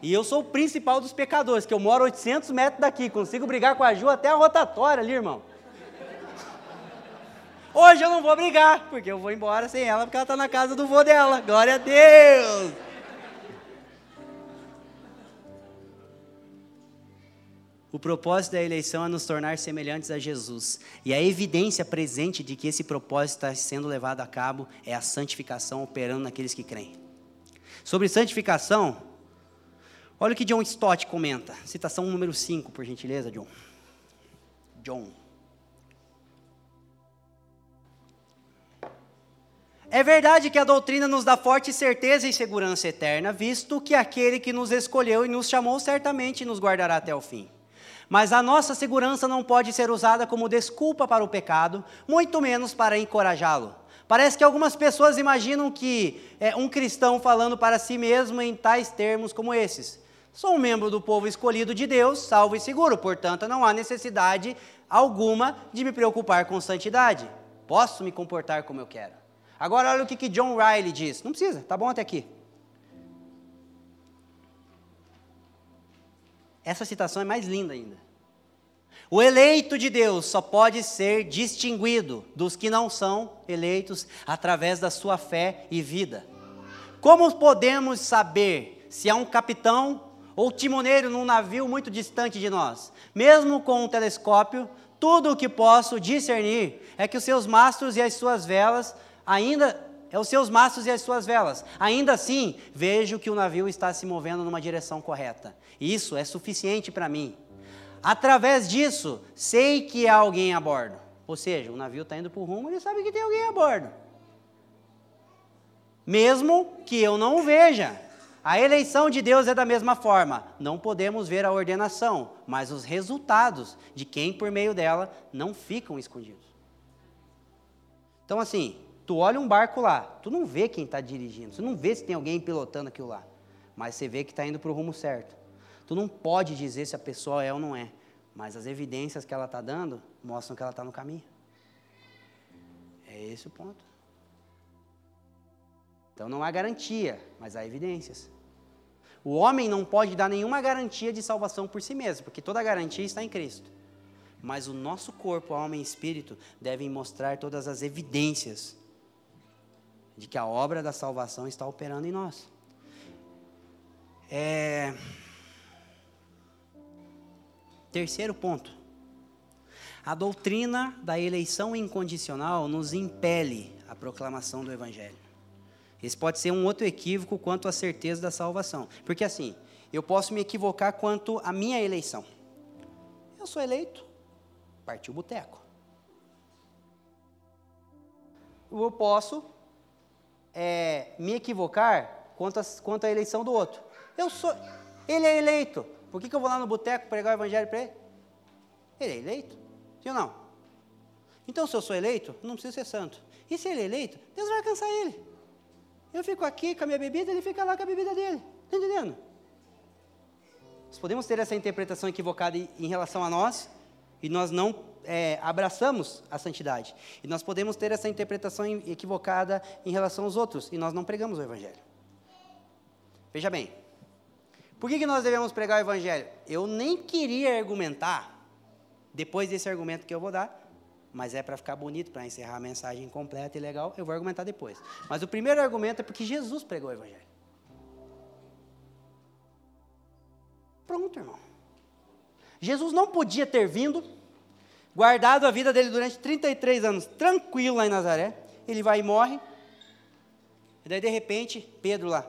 E eu sou o principal dos pecadores, que eu moro 800 metros daqui, consigo brigar com a Ju até a rotatória ali, irmão. Hoje eu não vou brigar, porque eu vou embora sem ela, porque ela está na casa do vô dela. Glória a Deus! O propósito da eleição é nos tornar semelhantes a Jesus. E a evidência presente de que esse propósito está sendo levado a cabo é a santificação operando naqueles que creem. Sobre santificação, Olha o que John Stott comenta. Citação número 5, por gentileza, John. John. É verdade que a doutrina nos dá forte certeza e segurança eterna, visto que aquele que nos escolheu e nos chamou certamente nos guardará até o fim. Mas a nossa segurança não pode ser usada como desculpa para o pecado, muito menos para encorajá-lo. Parece que algumas pessoas imaginam que é um cristão falando para si mesmo em tais termos como esses: Sou um membro do povo escolhido de Deus, salvo e seguro, portanto não há necessidade alguma de me preocupar com santidade. Posso me comportar como eu quero. Agora olha o que, que John Riley diz. Não precisa, tá bom até aqui. Essa citação é mais linda ainda. O eleito de Deus só pode ser distinguido dos que não são eleitos através da sua fé e vida. Como podemos saber se há um capitão ou timoneiro num navio muito distante de nós? Mesmo com um telescópio, tudo o que posso discernir é que os seus mastros e as suas velas ainda é os seus mastros e as suas velas. Ainda assim, vejo que o navio está se movendo numa direção correta. Isso é suficiente para mim. Através disso, sei que há alguém a bordo. Ou seja, o navio está indo para o rumo, ele sabe que tem alguém a bordo. Mesmo que eu não o veja. A eleição de Deus é da mesma forma. Não podemos ver a ordenação, mas os resultados de quem por meio dela não ficam escondidos. Então, assim, Tu olha um barco lá, tu não vê quem está dirigindo, você não vê se tem alguém pilotando aquilo lá, mas você vê que está indo para o rumo certo. Tu não pode dizer se a pessoa é ou não é, mas as evidências que ela está dando mostram que ela está no caminho. É esse o ponto. Então não há garantia, mas há evidências. O homem não pode dar nenhuma garantia de salvação por si mesmo, porque toda garantia está em Cristo. Mas o nosso corpo, alma e espírito devem mostrar todas as evidências de que a obra da salvação está operando em nós. É... Terceiro ponto. A doutrina da eleição incondicional nos impele à proclamação do Evangelho. Esse pode ser um outro equívoco quanto à certeza da salvação. Porque assim, eu posso me equivocar quanto à minha eleição. Eu sou eleito, partiu o boteco. Eu posso é, me equivocar quanto quanto à eleição do outro. Eu sou, ele é eleito. Por que, que eu vou lá no boteco pregar o evangelho para ele? Ele é eleito? Sim ou não? Então, se eu sou eleito, não preciso ser santo. E se ele é eleito, Deus vai alcançar ele. Eu fico aqui com a minha bebida, ele fica lá com a bebida dele. Está entendendo? Nós podemos ter essa interpretação equivocada em relação a nós, e nós não é, abraçamos a santidade. E nós podemos ter essa interpretação equivocada em relação aos outros, e nós não pregamos o Evangelho. Veja bem, por que, que nós devemos pregar o Evangelho? Eu nem queria argumentar, depois desse argumento que eu vou dar, mas é para ficar bonito, para encerrar a mensagem completa e legal, eu vou argumentar depois. Mas o primeiro argumento é porque Jesus pregou o Evangelho. Pronto, irmão. Jesus não podia ter vindo guardado a vida dele durante 33 anos, tranquilo lá em Nazaré. Ele vai e morre. E daí, de repente, Pedro lá.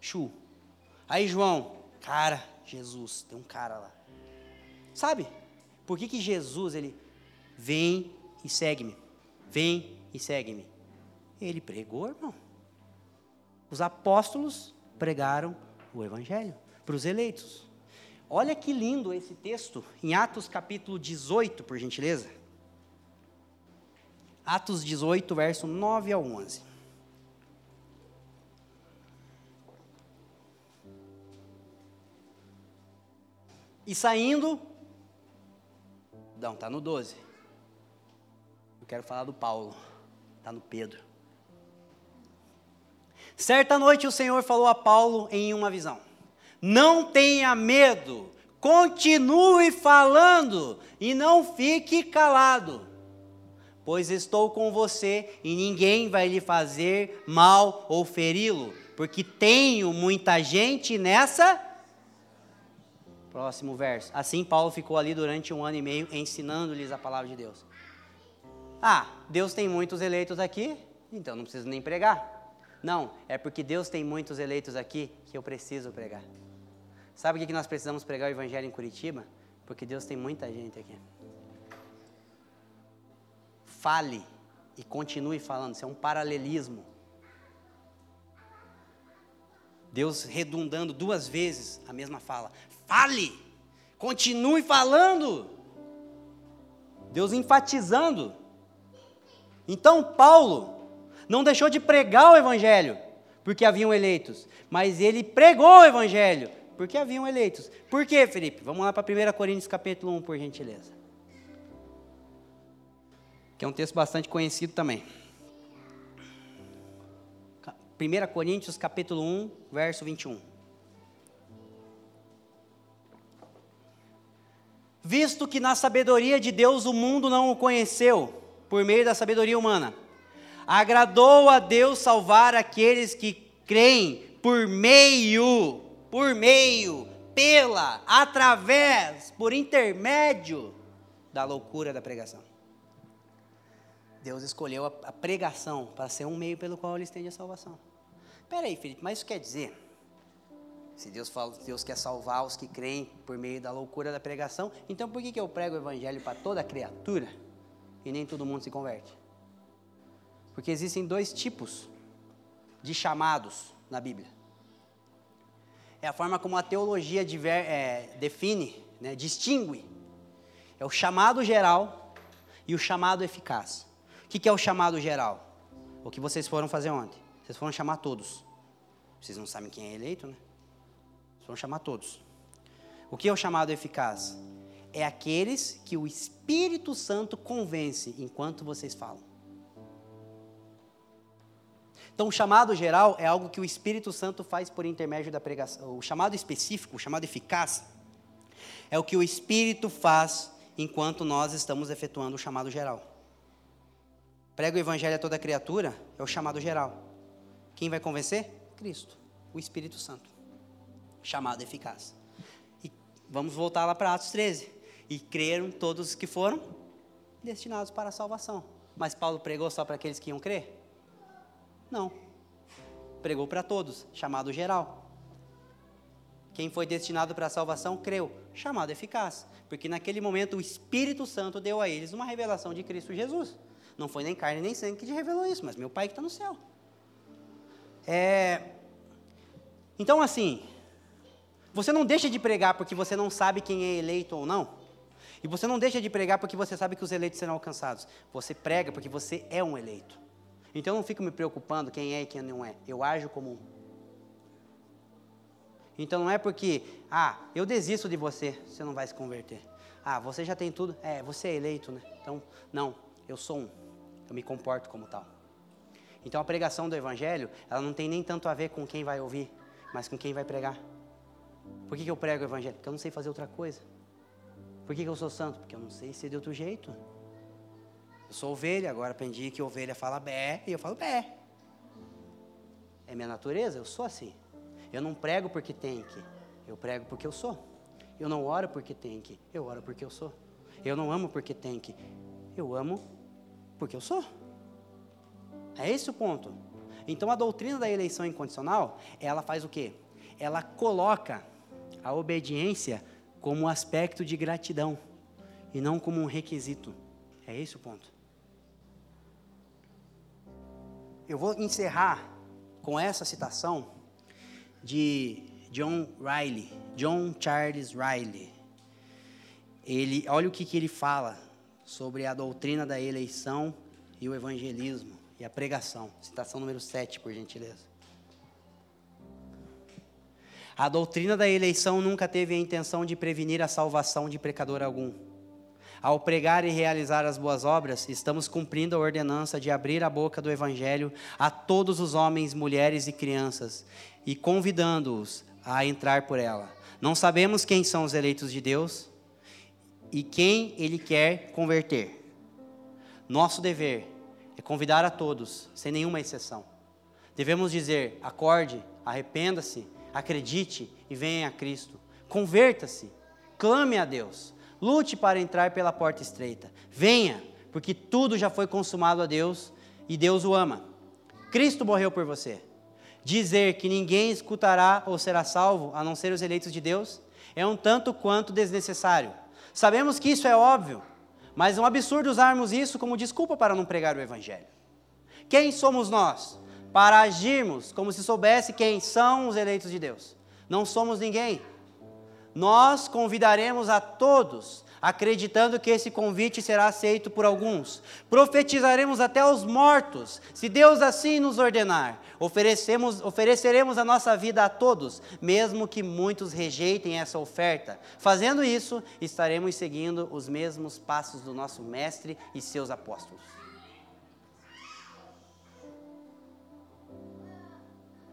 Chu. Aí João, cara, Jesus, tem um cara lá. Sabe? Por que, que Jesus, ele vem e segue-me? Vem e segue-me. Ele pregou, irmão. Os apóstolos pregaram o evangelho para os eleitos. Olha que lindo esse texto, em Atos capítulo 18, por gentileza. Atos 18, verso 9 ao 11. E saindo, não, está no 12. Eu quero falar do Paulo, está no Pedro. Certa noite o Senhor falou a Paulo em uma visão. Não tenha medo, continue falando e não fique calado, pois estou com você e ninguém vai lhe fazer mal ou feri-lo, porque tenho muita gente nessa. Próximo verso. Assim Paulo ficou ali durante um ano e meio ensinando-lhes a palavra de Deus. Ah, Deus tem muitos eleitos aqui, então não precisa nem pregar. Não, é porque Deus tem muitos eleitos aqui que eu preciso pregar. Sabe o que nós precisamos pregar o Evangelho em Curitiba? Porque Deus tem muita gente aqui. Fale e continue falando, isso é um paralelismo. Deus redundando duas vezes a mesma fala. Fale, continue falando. Deus enfatizando. Então, Paulo não deixou de pregar o Evangelho, porque haviam eleitos, mas ele pregou o Evangelho, porque haviam eleitos. Por quê, Felipe? Vamos lá para 1 Coríntios capítulo 1, por gentileza. Que é um texto bastante conhecido também. 1 Coríntios capítulo 1, verso 21. Visto que na sabedoria de Deus o mundo não o conheceu, por meio da sabedoria humana, agradou a Deus salvar aqueles que creem por meio, por meio, pela, através, por intermédio da loucura da pregação. Deus escolheu a, pregação para ser um meio pelo qual ele estende a salvação. Espera aí, Felipe, mas isso quer dizer, se Deus fala, Deus quer salvar os que creem por meio da loucura da pregação, então por que, que eu prego o evangelho para toda criatura e nem todo mundo se converte? Porque existem dois tipos de chamados na Bíblia. É a forma como a teologia diver, é, define, né, distingue. É o chamado geral e o chamado eficaz. O que, que é o chamado geral? O que vocês foram fazer ontem? Vocês foram chamar todos. Vocês não sabem quem é eleito, né? Vocês foram chamar todos. O que é o chamado eficaz? É aqueles que o Espírito Santo convence enquanto vocês falam. Então, o chamado geral é algo que o Espírito Santo faz por intermédio da pregação. O chamado específico, o chamado eficaz, é o que o Espírito faz enquanto nós estamos efetuando o chamado geral. Prega o evangelho a toda criatura, é o chamado geral. Quem vai convencer? Cristo, o Espírito Santo. Chamado eficaz. E vamos voltar lá para Atos 13. E creram todos os que foram destinados para a salvação. Mas Paulo pregou só para aqueles que iam crer? Não. Pregou para todos, chamado geral. Quem foi destinado para a salvação creu, chamado eficaz. Porque naquele momento o Espírito Santo deu a eles uma revelação de Cristo Jesus. Não foi nem carne nem sangue que te revelou isso, mas meu Pai que está no céu. É... Então, assim, você não deixa de pregar porque você não sabe quem é eleito ou não. E você não deixa de pregar porque você sabe que os eleitos serão alcançados. Você prega porque você é um eleito. Então eu não fico me preocupando quem é e quem não é. Eu ajo como um. Então não é porque, ah, eu desisto de você, você não vai se converter. Ah, você já tem tudo. É, você é eleito, né? Então, não, eu sou um eu me comporto como tal. Então a pregação do Evangelho, ela não tem nem tanto a ver com quem vai ouvir, mas com quem vai pregar. Por que, que eu prego o Evangelho? Porque eu não sei fazer outra coisa. Por que, que eu sou santo? Porque eu não sei ser de outro jeito. Eu sou ovelha, agora aprendi que ovelha fala bé e eu falo bé. É minha natureza, eu sou assim. Eu não prego porque tem que, eu prego porque eu sou. Eu não oro porque tem que, eu oro porque eu sou. Eu não amo porque tem que, eu amo porque eu sou. É esse o ponto. Então a doutrina da eleição incondicional, ela faz o quê? Ela coloca a obediência como aspecto de gratidão e não como um requisito. É esse o ponto. Eu vou encerrar com essa citação de John Riley, John Charles Riley. Ele, olha o que, que ele fala sobre a doutrina da eleição e o evangelismo e a pregação. Citação número 7, por gentileza. A doutrina da eleição nunca teve a intenção de prevenir a salvação de pecador algum. Ao pregar e realizar as boas obras, estamos cumprindo a ordenança de abrir a boca do Evangelho a todos os homens, mulheres e crianças e convidando-os a entrar por ela. Não sabemos quem são os eleitos de Deus, e quem ele quer converter. Nosso dever é convidar a todos, sem nenhuma exceção. Devemos dizer: acorde, arrependa-se, acredite e venha a Cristo. Converta-se, clame a Deus, lute para entrar pela porta estreita. Venha, porque tudo já foi consumado a Deus e Deus o ama. Cristo morreu por você. dizer que ninguém escutará ou será salvo, a não ser os eleitos de Deus, é um tanto quanto desnecessário. Sabemos que isso é óbvio, mas é um absurdo usarmos isso como desculpa para não pregar o Evangelho. Quem somos nós para agirmos como se soubesse quem são os eleitos de Deus? Não somos ninguém. Nós convidaremos a todos acreditando que esse convite será aceito por alguns. Profetizaremos até os mortos, se Deus assim nos ordenar. Oferecemos, ofereceremos a nossa vida a todos, mesmo que muitos rejeitem essa oferta. Fazendo isso, estaremos seguindo os mesmos passos do nosso Mestre e seus apóstolos.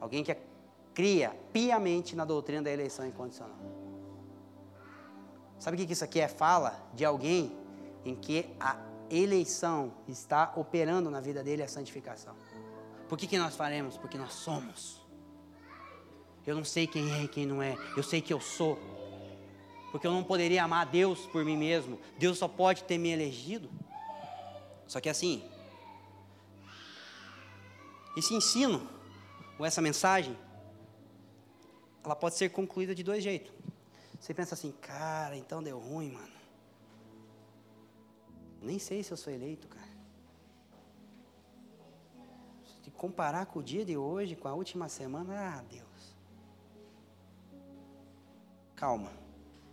Alguém que cria piamente na doutrina da eleição incondicional. Sabe o que isso aqui é? Fala de alguém em que a eleição está operando na vida dele a santificação. Por que, que nós faremos? Porque nós somos. Eu não sei quem é e quem não é. Eu sei que eu sou. Porque eu não poderia amar Deus por mim mesmo. Deus só pode ter me elegido. Só que assim, esse ensino, essa mensagem, ela pode ser concluída de dois jeitos. Você pensa assim, cara, então deu ruim, mano. Nem sei se eu sou eleito, cara. Se comparar com o dia de hoje, com a última semana, ah, Deus. Calma.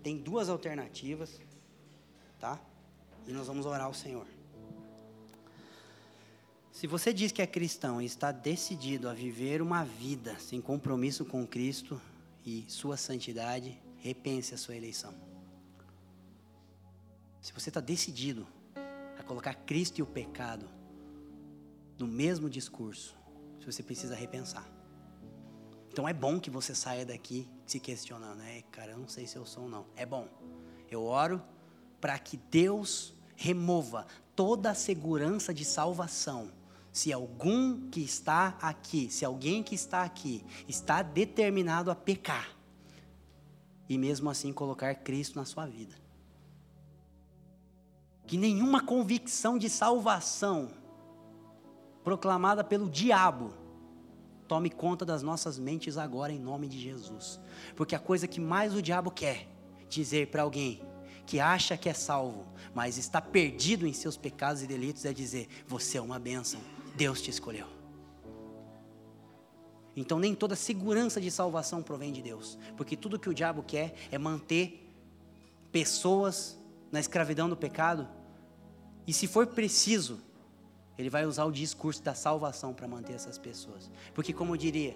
Tem duas alternativas, tá? E nós vamos orar ao Senhor. Se você diz que é cristão e está decidido a viver uma vida sem compromisso com Cristo e sua santidade, repense a sua eleição. Se você está decidido a colocar Cristo e o pecado no mesmo discurso, você precisa repensar. Então é bom que você saia daqui se questionando, né? Cara, eu não sei se eu sou ou não. É bom. Eu oro para que Deus remova toda a segurança de salvação. Se algum que está aqui, se alguém que está aqui está determinado a pecar, e mesmo assim colocar Cristo na sua vida. Que nenhuma convicção de salvação proclamada pelo diabo tome conta das nossas mentes agora em nome de Jesus. Porque a coisa que mais o diabo quer dizer para alguém que acha que é salvo, mas está perdido em seus pecados e delitos é dizer: você é uma bênção, Deus te escolheu. Então nem toda segurança de salvação provém de Deus, porque tudo que o diabo quer é manter pessoas na escravidão do pecado, e se for preciso, ele vai usar o discurso da salvação para manter essas pessoas. Porque como eu diria,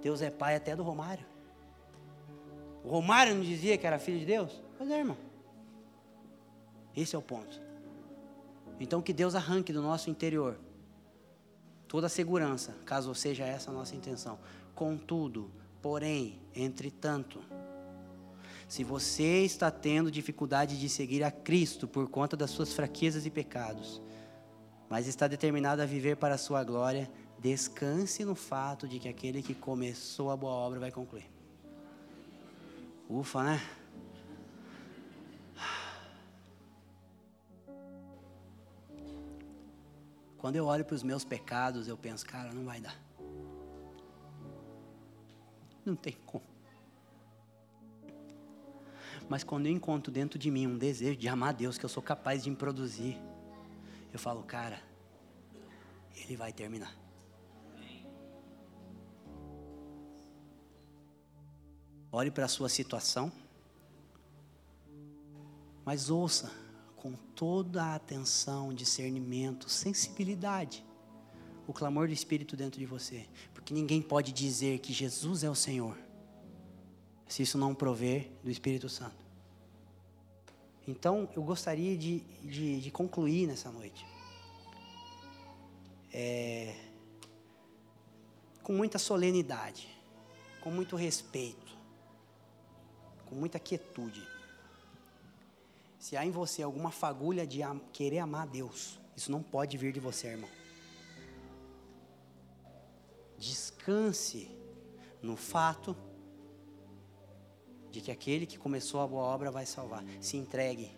Deus é pai até do Romário. O Romário não dizia que era filho de Deus? Pois é, irmão. Esse é o ponto. Então que Deus arranque do nosso interior toda a segurança, caso seja essa a nossa intenção. Contudo, porém, entretanto, se você está tendo dificuldade de seguir a Cristo por conta das suas fraquezas e pecados, mas está determinado a viver para a sua glória, descanse no fato de que aquele que começou a boa obra vai concluir. Ufa, né? Quando eu olho para os meus pecados, eu penso, cara, não vai dar. Não tem como. Mas quando eu encontro dentro de mim um desejo de amar Deus, que eu sou capaz de me produzir, eu falo, cara, Ele vai terminar. Olhe para a sua situação, mas ouça com toda a atenção, discernimento, sensibilidade, o clamor do Espírito dentro de você. Porque ninguém pode dizer que Jesus é o Senhor, se isso não prover do Espírito Santo. Então, eu gostaria de, de, de concluir nessa noite. É, com muita solenidade, com muito respeito, com muita quietude. Se há em você alguma fagulha de am querer amar Deus, isso não pode vir de você, irmão. Descanse no fato de que aquele que começou a boa obra vai salvar. Se entregue.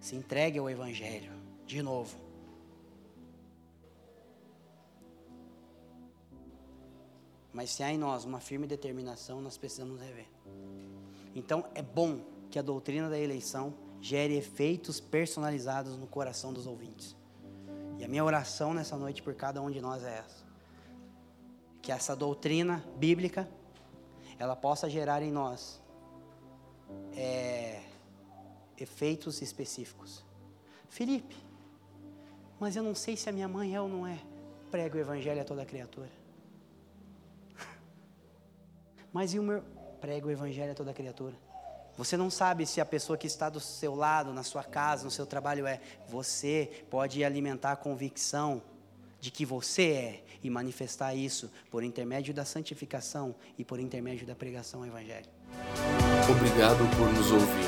Se entregue ao Evangelho. De novo. Mas se há em nós uma firme determinação, nós precisamos rever. Então é bom que a doutrina da eleição gere efeitos personalizados no coração dos ouvintes. E a minha oração nessa noite por cada um de nós é essa. Que essa doutrina bíblica, ela possa gerar em nós é, efeitos específicos. Felipe, mas eu não sei se a minha mãe é ou não é. Prega o evangelho a toda criatura. Mas e o meu. Prega o evangelho a toda criatura. Você não sabe se a pessoa que está do seu lado, na sua casa, no seu trabalho é. Você pode alimentar a convicção de que você é e manifestar isso por intermédio da santificação e por intermédio da pregação ao Evangelho. Obrigado por nos ouvir.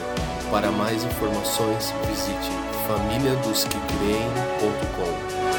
Para mais informações, visite famíliadosquecreem.com.